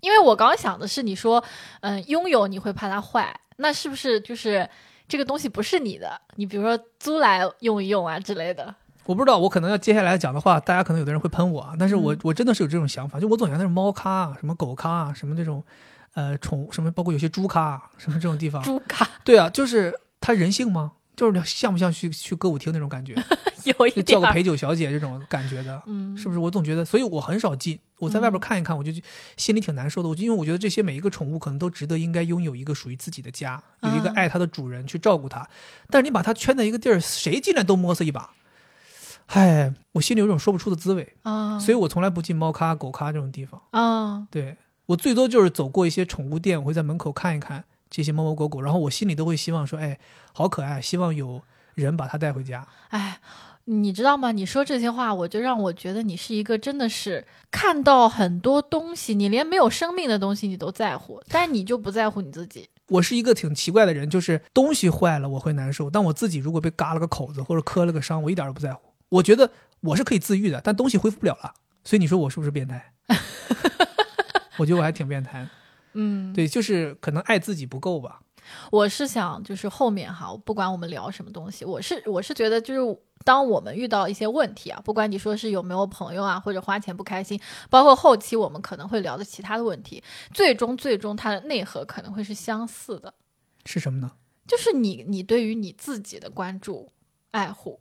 因为我刚刚想的是，你说，嗯，拥有你会怕它坏，那是不是就是这个东西不是你的？你比如说租来用一用啊之类的。我不知道，我可能要接下来讲的话，大家可能有的人会喷我啊，但是我、嗯我真的是有这种想法，就我总觉得那种猫咖啊、什么狗咖啊、什么这种，呃，宠物什么，包括有些猪咖啊，什么这种地方，猪咖对啊，就是它人性吗？就是像不像去去歌舞厅那种感觉，有一叫个陪酒小姐这种感觉的，嗯，是不是？我总觉得，所以我很少进。我在外边看一看，我就心里挺难受的。我就因为我觉得这些每一个宠物可能都值得应该拥有一个属于自己的家，有一个嗯爱它的主人去照顾它。但是你把它圈在一个地儿，谁进来都摸索一把，唉，我心里有种说不出的滋味。啊，所以我从来不进猫咖、狗咖这种地方。啊，对我最多就是走过一些宠物店，我会在门口看一看这些猫猫狗狗，然后我心里都会希望说，哎，好可爱，希望有人把它带回家。哎，你知道吗？你说这些话，我就让我觉得你是一个真的是看到很多东西，你连没有生命的东西你都在乎，但你就不在乎你自己。我是一个挺奇怪的人，就是东西坏了我会难受，但我自己如果被嘎了个口子或者磕了个伤，我一点都不在乎。我觉得我是可以自愈的，但东西恢复不了了。所以你说我是不是变态？我觉得我还挺变态的。嗯，对，就是可能爱自己不够吧。我是想，就是后面哈，不管我们聊什么东西，我是我是觉得，就是当我们遇到一些问题啊，不管你说是有没有朋友啊，或者花钱不开心，包括后期我们可能会聊的其他的问题，最终最终它的内核可能会是相似的，是什么呢？就是你你对于你自己的关注爱护，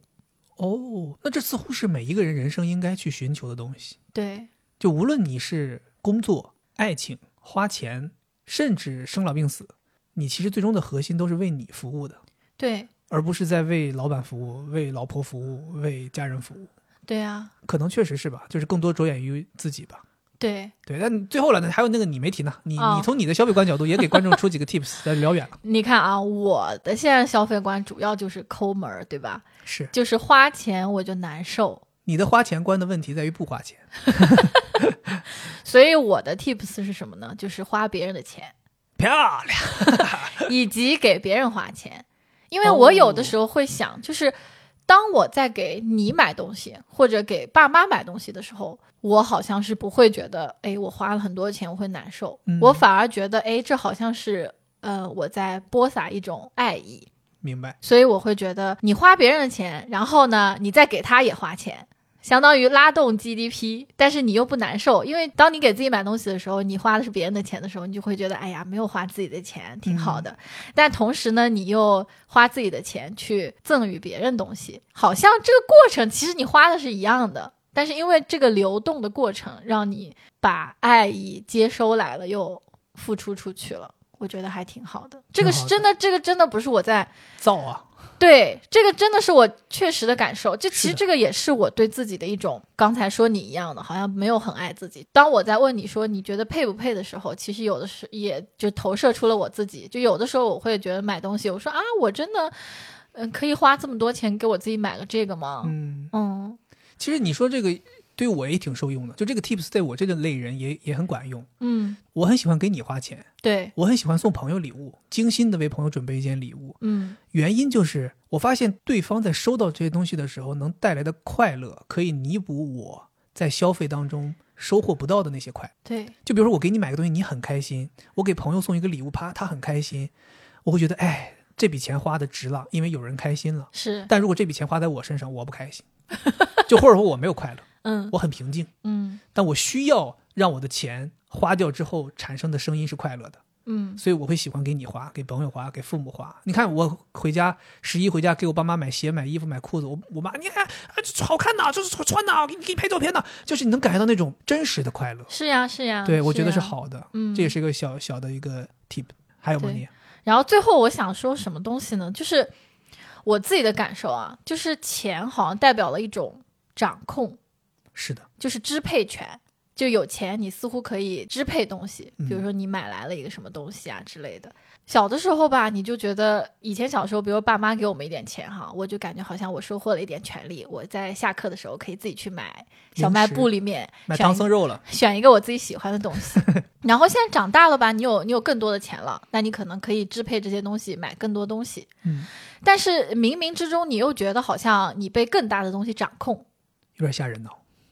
哦，那这似乎是每一个人人生应该去寻求的东西。对就无论你是工作、爱情、花钱，甚至生老病死，你其实最终的核心都是为你服务的，对而不是在为老板服务、为老婆服务、为家人服务。对啊，可能确实是吧，就是更多着眼于自己吧。对对，但最后了呢，还有那个你没提呢，你、哦你从你的消费观角度也给观众出几个 tips，咱聊远了。你看啊，我的现在消费观主要就是抠门儿，对吧？是就是花钱我就难受，你的花钱观的问题在于不花钱，所以我的 tips 是什么呢？就是花别人的钱，漂亮。以及给别人花钱。因为我有的时候会想，就是当我在给你买东西或者给爸妈买东西的时候，我好像是不会觉得，哎，我花了很多钱我会难受，嗯我反而觉得，哎，这好像是呃我在播撒一种爱意。明白，所以我会觉得你花别人的钱，然后呢，你再给他也花钱，相当于拉动 GDP，但是你又不难受，因为当你给自己买东西的时候，你花的是别人的钱的时候，你就会觉得哎呀，没有花自己的钱，挺好的。但同时呢，你又花自己的钱去赠予别人东西，好像这个过程其实你花的是一样的，但是因为这个流动的过程，让你把爱意接收来了，又付出出去了。我觉得还挺好的，这个是真的，这个真的不是我在造啊，对，这个真的是我确实的感受。就其实这个也是我对自己的一种，刚才说你一样的，好像没有很爱自己。当我在问你说你觉得配不配的时候，其实有的时也就投射出了我自己。就有的时候我会觉得买东西，我说啊，我真的，嗯、可以花这么多钱给我自己买个这个吗？嗯，嗯其实你说这个对我也挺受用的，就这个 tips 在我这个类人也也很管用。嗯，我很喜欢给你花钱，对，我很喜欢送朋友礼物，精心的为朋友准备一件礼物。嗯原因就是我发现对方在收到这些东西的时候能带来的快乐，可以弥补我在消费当中收获不到的那些快。对，就比如说我给你买个东西，你很开心；我给朋友送一个礼物，啪，他很开心，我会觉得，哎，这笔钱花的值了，因为有人开心了。是，但如果这笔钱花在我身上，我不开心，就或者说我没有快乐，嗯我很平静，嗯但我需要让我的钱花掉之后产生的声音是快乐的。嗯所以我会喜欢给你花，给朋友花，给父母花。你看我回家十一回家给我爸妈买鞋、买衣服、买裤子，我我妈你看好看呐，这是穿呐，给你给你拍照片呐，就是你能感觉到那种真实的快乐。是呀是呀，对，我觉得是。好的，嗯这也是一个小小的一个 tip。还有吗？对你然后最后我想说什么东西呢？就是我自己的感受啊，就是钱好像代表了一种掌控，是的，就是支配权。就有钱，你似乎可以支配东西，嗯比如说你买来了一个什么东西啊之类的。小的时候吧，你就觉得以前小时候，比如爸妈给我们一点钱哈，我就感觉好像我收获了一点权利，我在下课的时候可以自己去买小卖部里面买唐僧肉了，选一个我自己喜欢的东西。然后现在长大了吧，你有你有更多的钱了，那你可能可以支配这些东西，买更多东西。嗯，但是冥冥之中，你又觉得好像你被更大的东西掌控，有点吓人呢。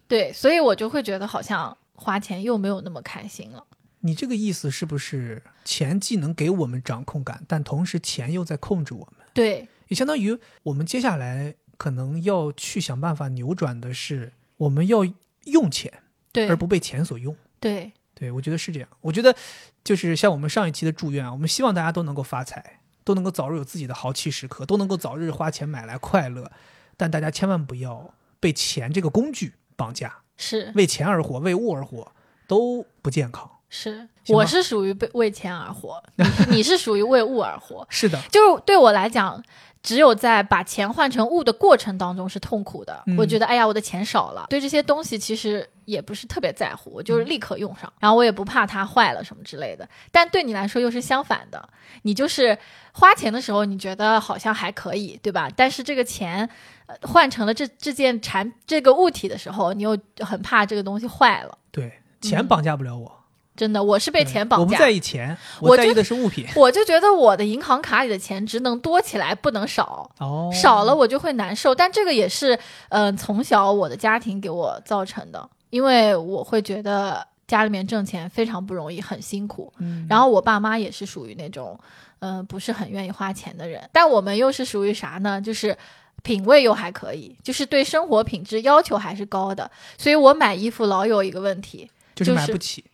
对，所以我就会觉得好像花钱又没有那么开心了。你这个意思是不是钱既能给我们掌控感，但同时钱又在控制我们？对，也相当于我们接下来可能要去想办法扭转的是，我们要用钱，对而，不被钱所用。对，对，我觉得是这样。我觉得就是像我们上一期的祝愿啊，我们希望大家都能够发财，都能够早日有自己的豪气时刻，都能够早日花钱买来快乐。但大家千万不要被钱这个工具绑架，是为钱而活，为物而活都不健康。是，我是属于被为钱而活，你你是属于为物而活。是的，就是对我来讲，只有在把钱换成物的过程当中是痛苦的。嗯我觉得，哎呀，我的钱少了，对这些东西其实也不是特别在乎，我就是立刻用上，然后我也不怕它坏了什么之类的。但对你来说又是相反的，你就是花钱的时候，你觉得好像还可以，对吧？但是这个钱。呃换成了这这件产这个物体的时候，你又很怕这个东西坏了。对，钱绑架不了我，真的，我是被钱绑架。我不在意钱，我在意的是物品。我就觉得我的银行卡里的钱只能多起来，不能少。哦，少了我就会难受。但这个也是，嗯、从小我的家庭给我造成的，因为我会觉得家里面挣钱非常不容易，很辛苦。嗯，然后我爸妈也是属于那种，嗯、不是很愿意花钱的人。但我们又是属于啥呢？就是。品味又还可以，就是对生活品质要求还是高的，所以我买衣服老有一个问题，就是就是买不起。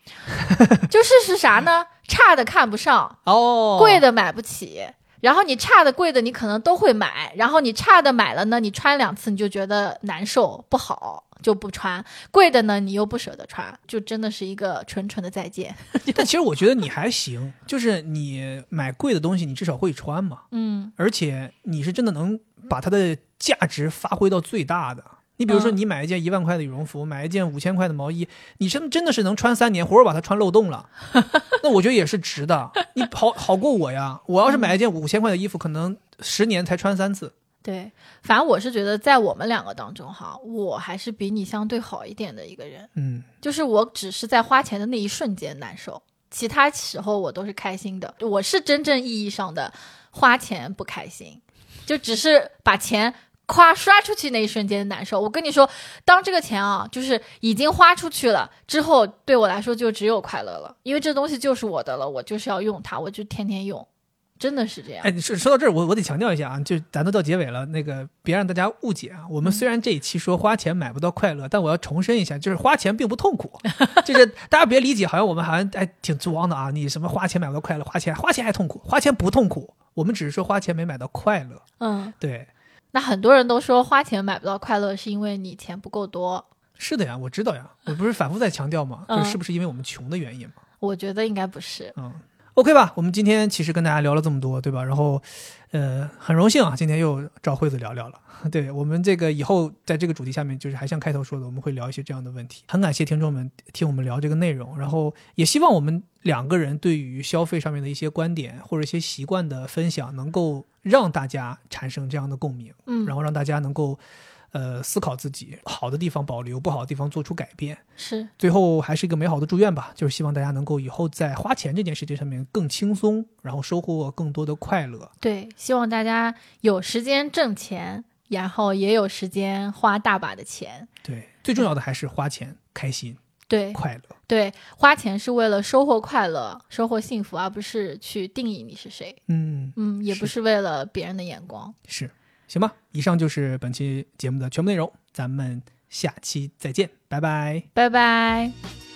就是是啥呢？差的看不上，哦，贵的买不起，然后你差的、贵的，你可能都会买。然后你差的买了呢，你穿两次你就觉得难受不好，就不穿。贵的呢，你又不舍得穿，就真的是一个纯纯的再见。但其实我觉得你还行，就是你买贵的东西，你至少会穿嘛，嗯而且你是真的能把它的价值发挥到最大的。你比如说，嗯你买一件一万块的羽绒服，买一件五千块的毛衣，你真真的是能穿三年，活活把它穿漏洞了，那我觉得也是值的。你好好过我呀，我要是买一件五千块的衣服，可能十年才穿三次。对，反正我是觉得在我们两个当中哈，我还是比你相对好一点的一个人。嗯，就是我只是在花钱的那一瞬间难受，其他时候我都是开心的。我是真正意义上的花钱不开心，就只是把钱夸刷出去那一瞬间的难受。我跟你说，当这个钱啊，就是已经花出去了之后，对我来说就只有快乐了，因为这东西就是我的了，我就是要用它，我就天天用，真的是这样。哎，说说到这儿，我我得强调一下啊，就咱都到结尾了，那个别让大家误解啊。我们虽然这一期说花钱买不到快乐，但我要重申一下，就是花钱并不痛苦，就是大家别理解，好像我们好像哎挺装的啊。你什么花钱买不到快乐，花钱花钱还痛苦，花钱不痛苦，我们只是说花钱没买到快乐。嗯，对，那很多人都说花钱买不到快乐，是因为你钱不够多。是的呀，我知道呀，我不是反复在强调吗？嗯就是不是因为我们穷的原因吗？我觉得应该不是。嗯，OK 吧，我们今天其实跟大家聊了这么多，对吧？然后，呃，很荣幸啊，今天又找惠子聊聊了。对我们这个以后在这个主题下面，就是还像开头说的，我们会聊一些这样的问题。很感谢听众们听我们聊这个内容，然后也希望我们两个人对于消费上面的一些观点或者一些习惯的分享，能够让大家产生这样的共鸣，嗯，然后让大家能够。呃，思考自己好的地方保留，不好的地方做出改变。是最后还是一个美好的祝愿吧，就是希望大家能够以后在花钱这件事情上面更轻松，然后收获更多的快乐。对，希望大家有时间挣钱，然后也有时间花大把的钱。对，最重要的还是花钱开心对快乐。对，花钱是为了收获快乐、收获幸福，而不是去定义你是谁。嗯，嗯，也不是是为了别人的眼光。是，行吧。以上就是本期节目的全部内容，咱们下期再见，拜拜。拜拜。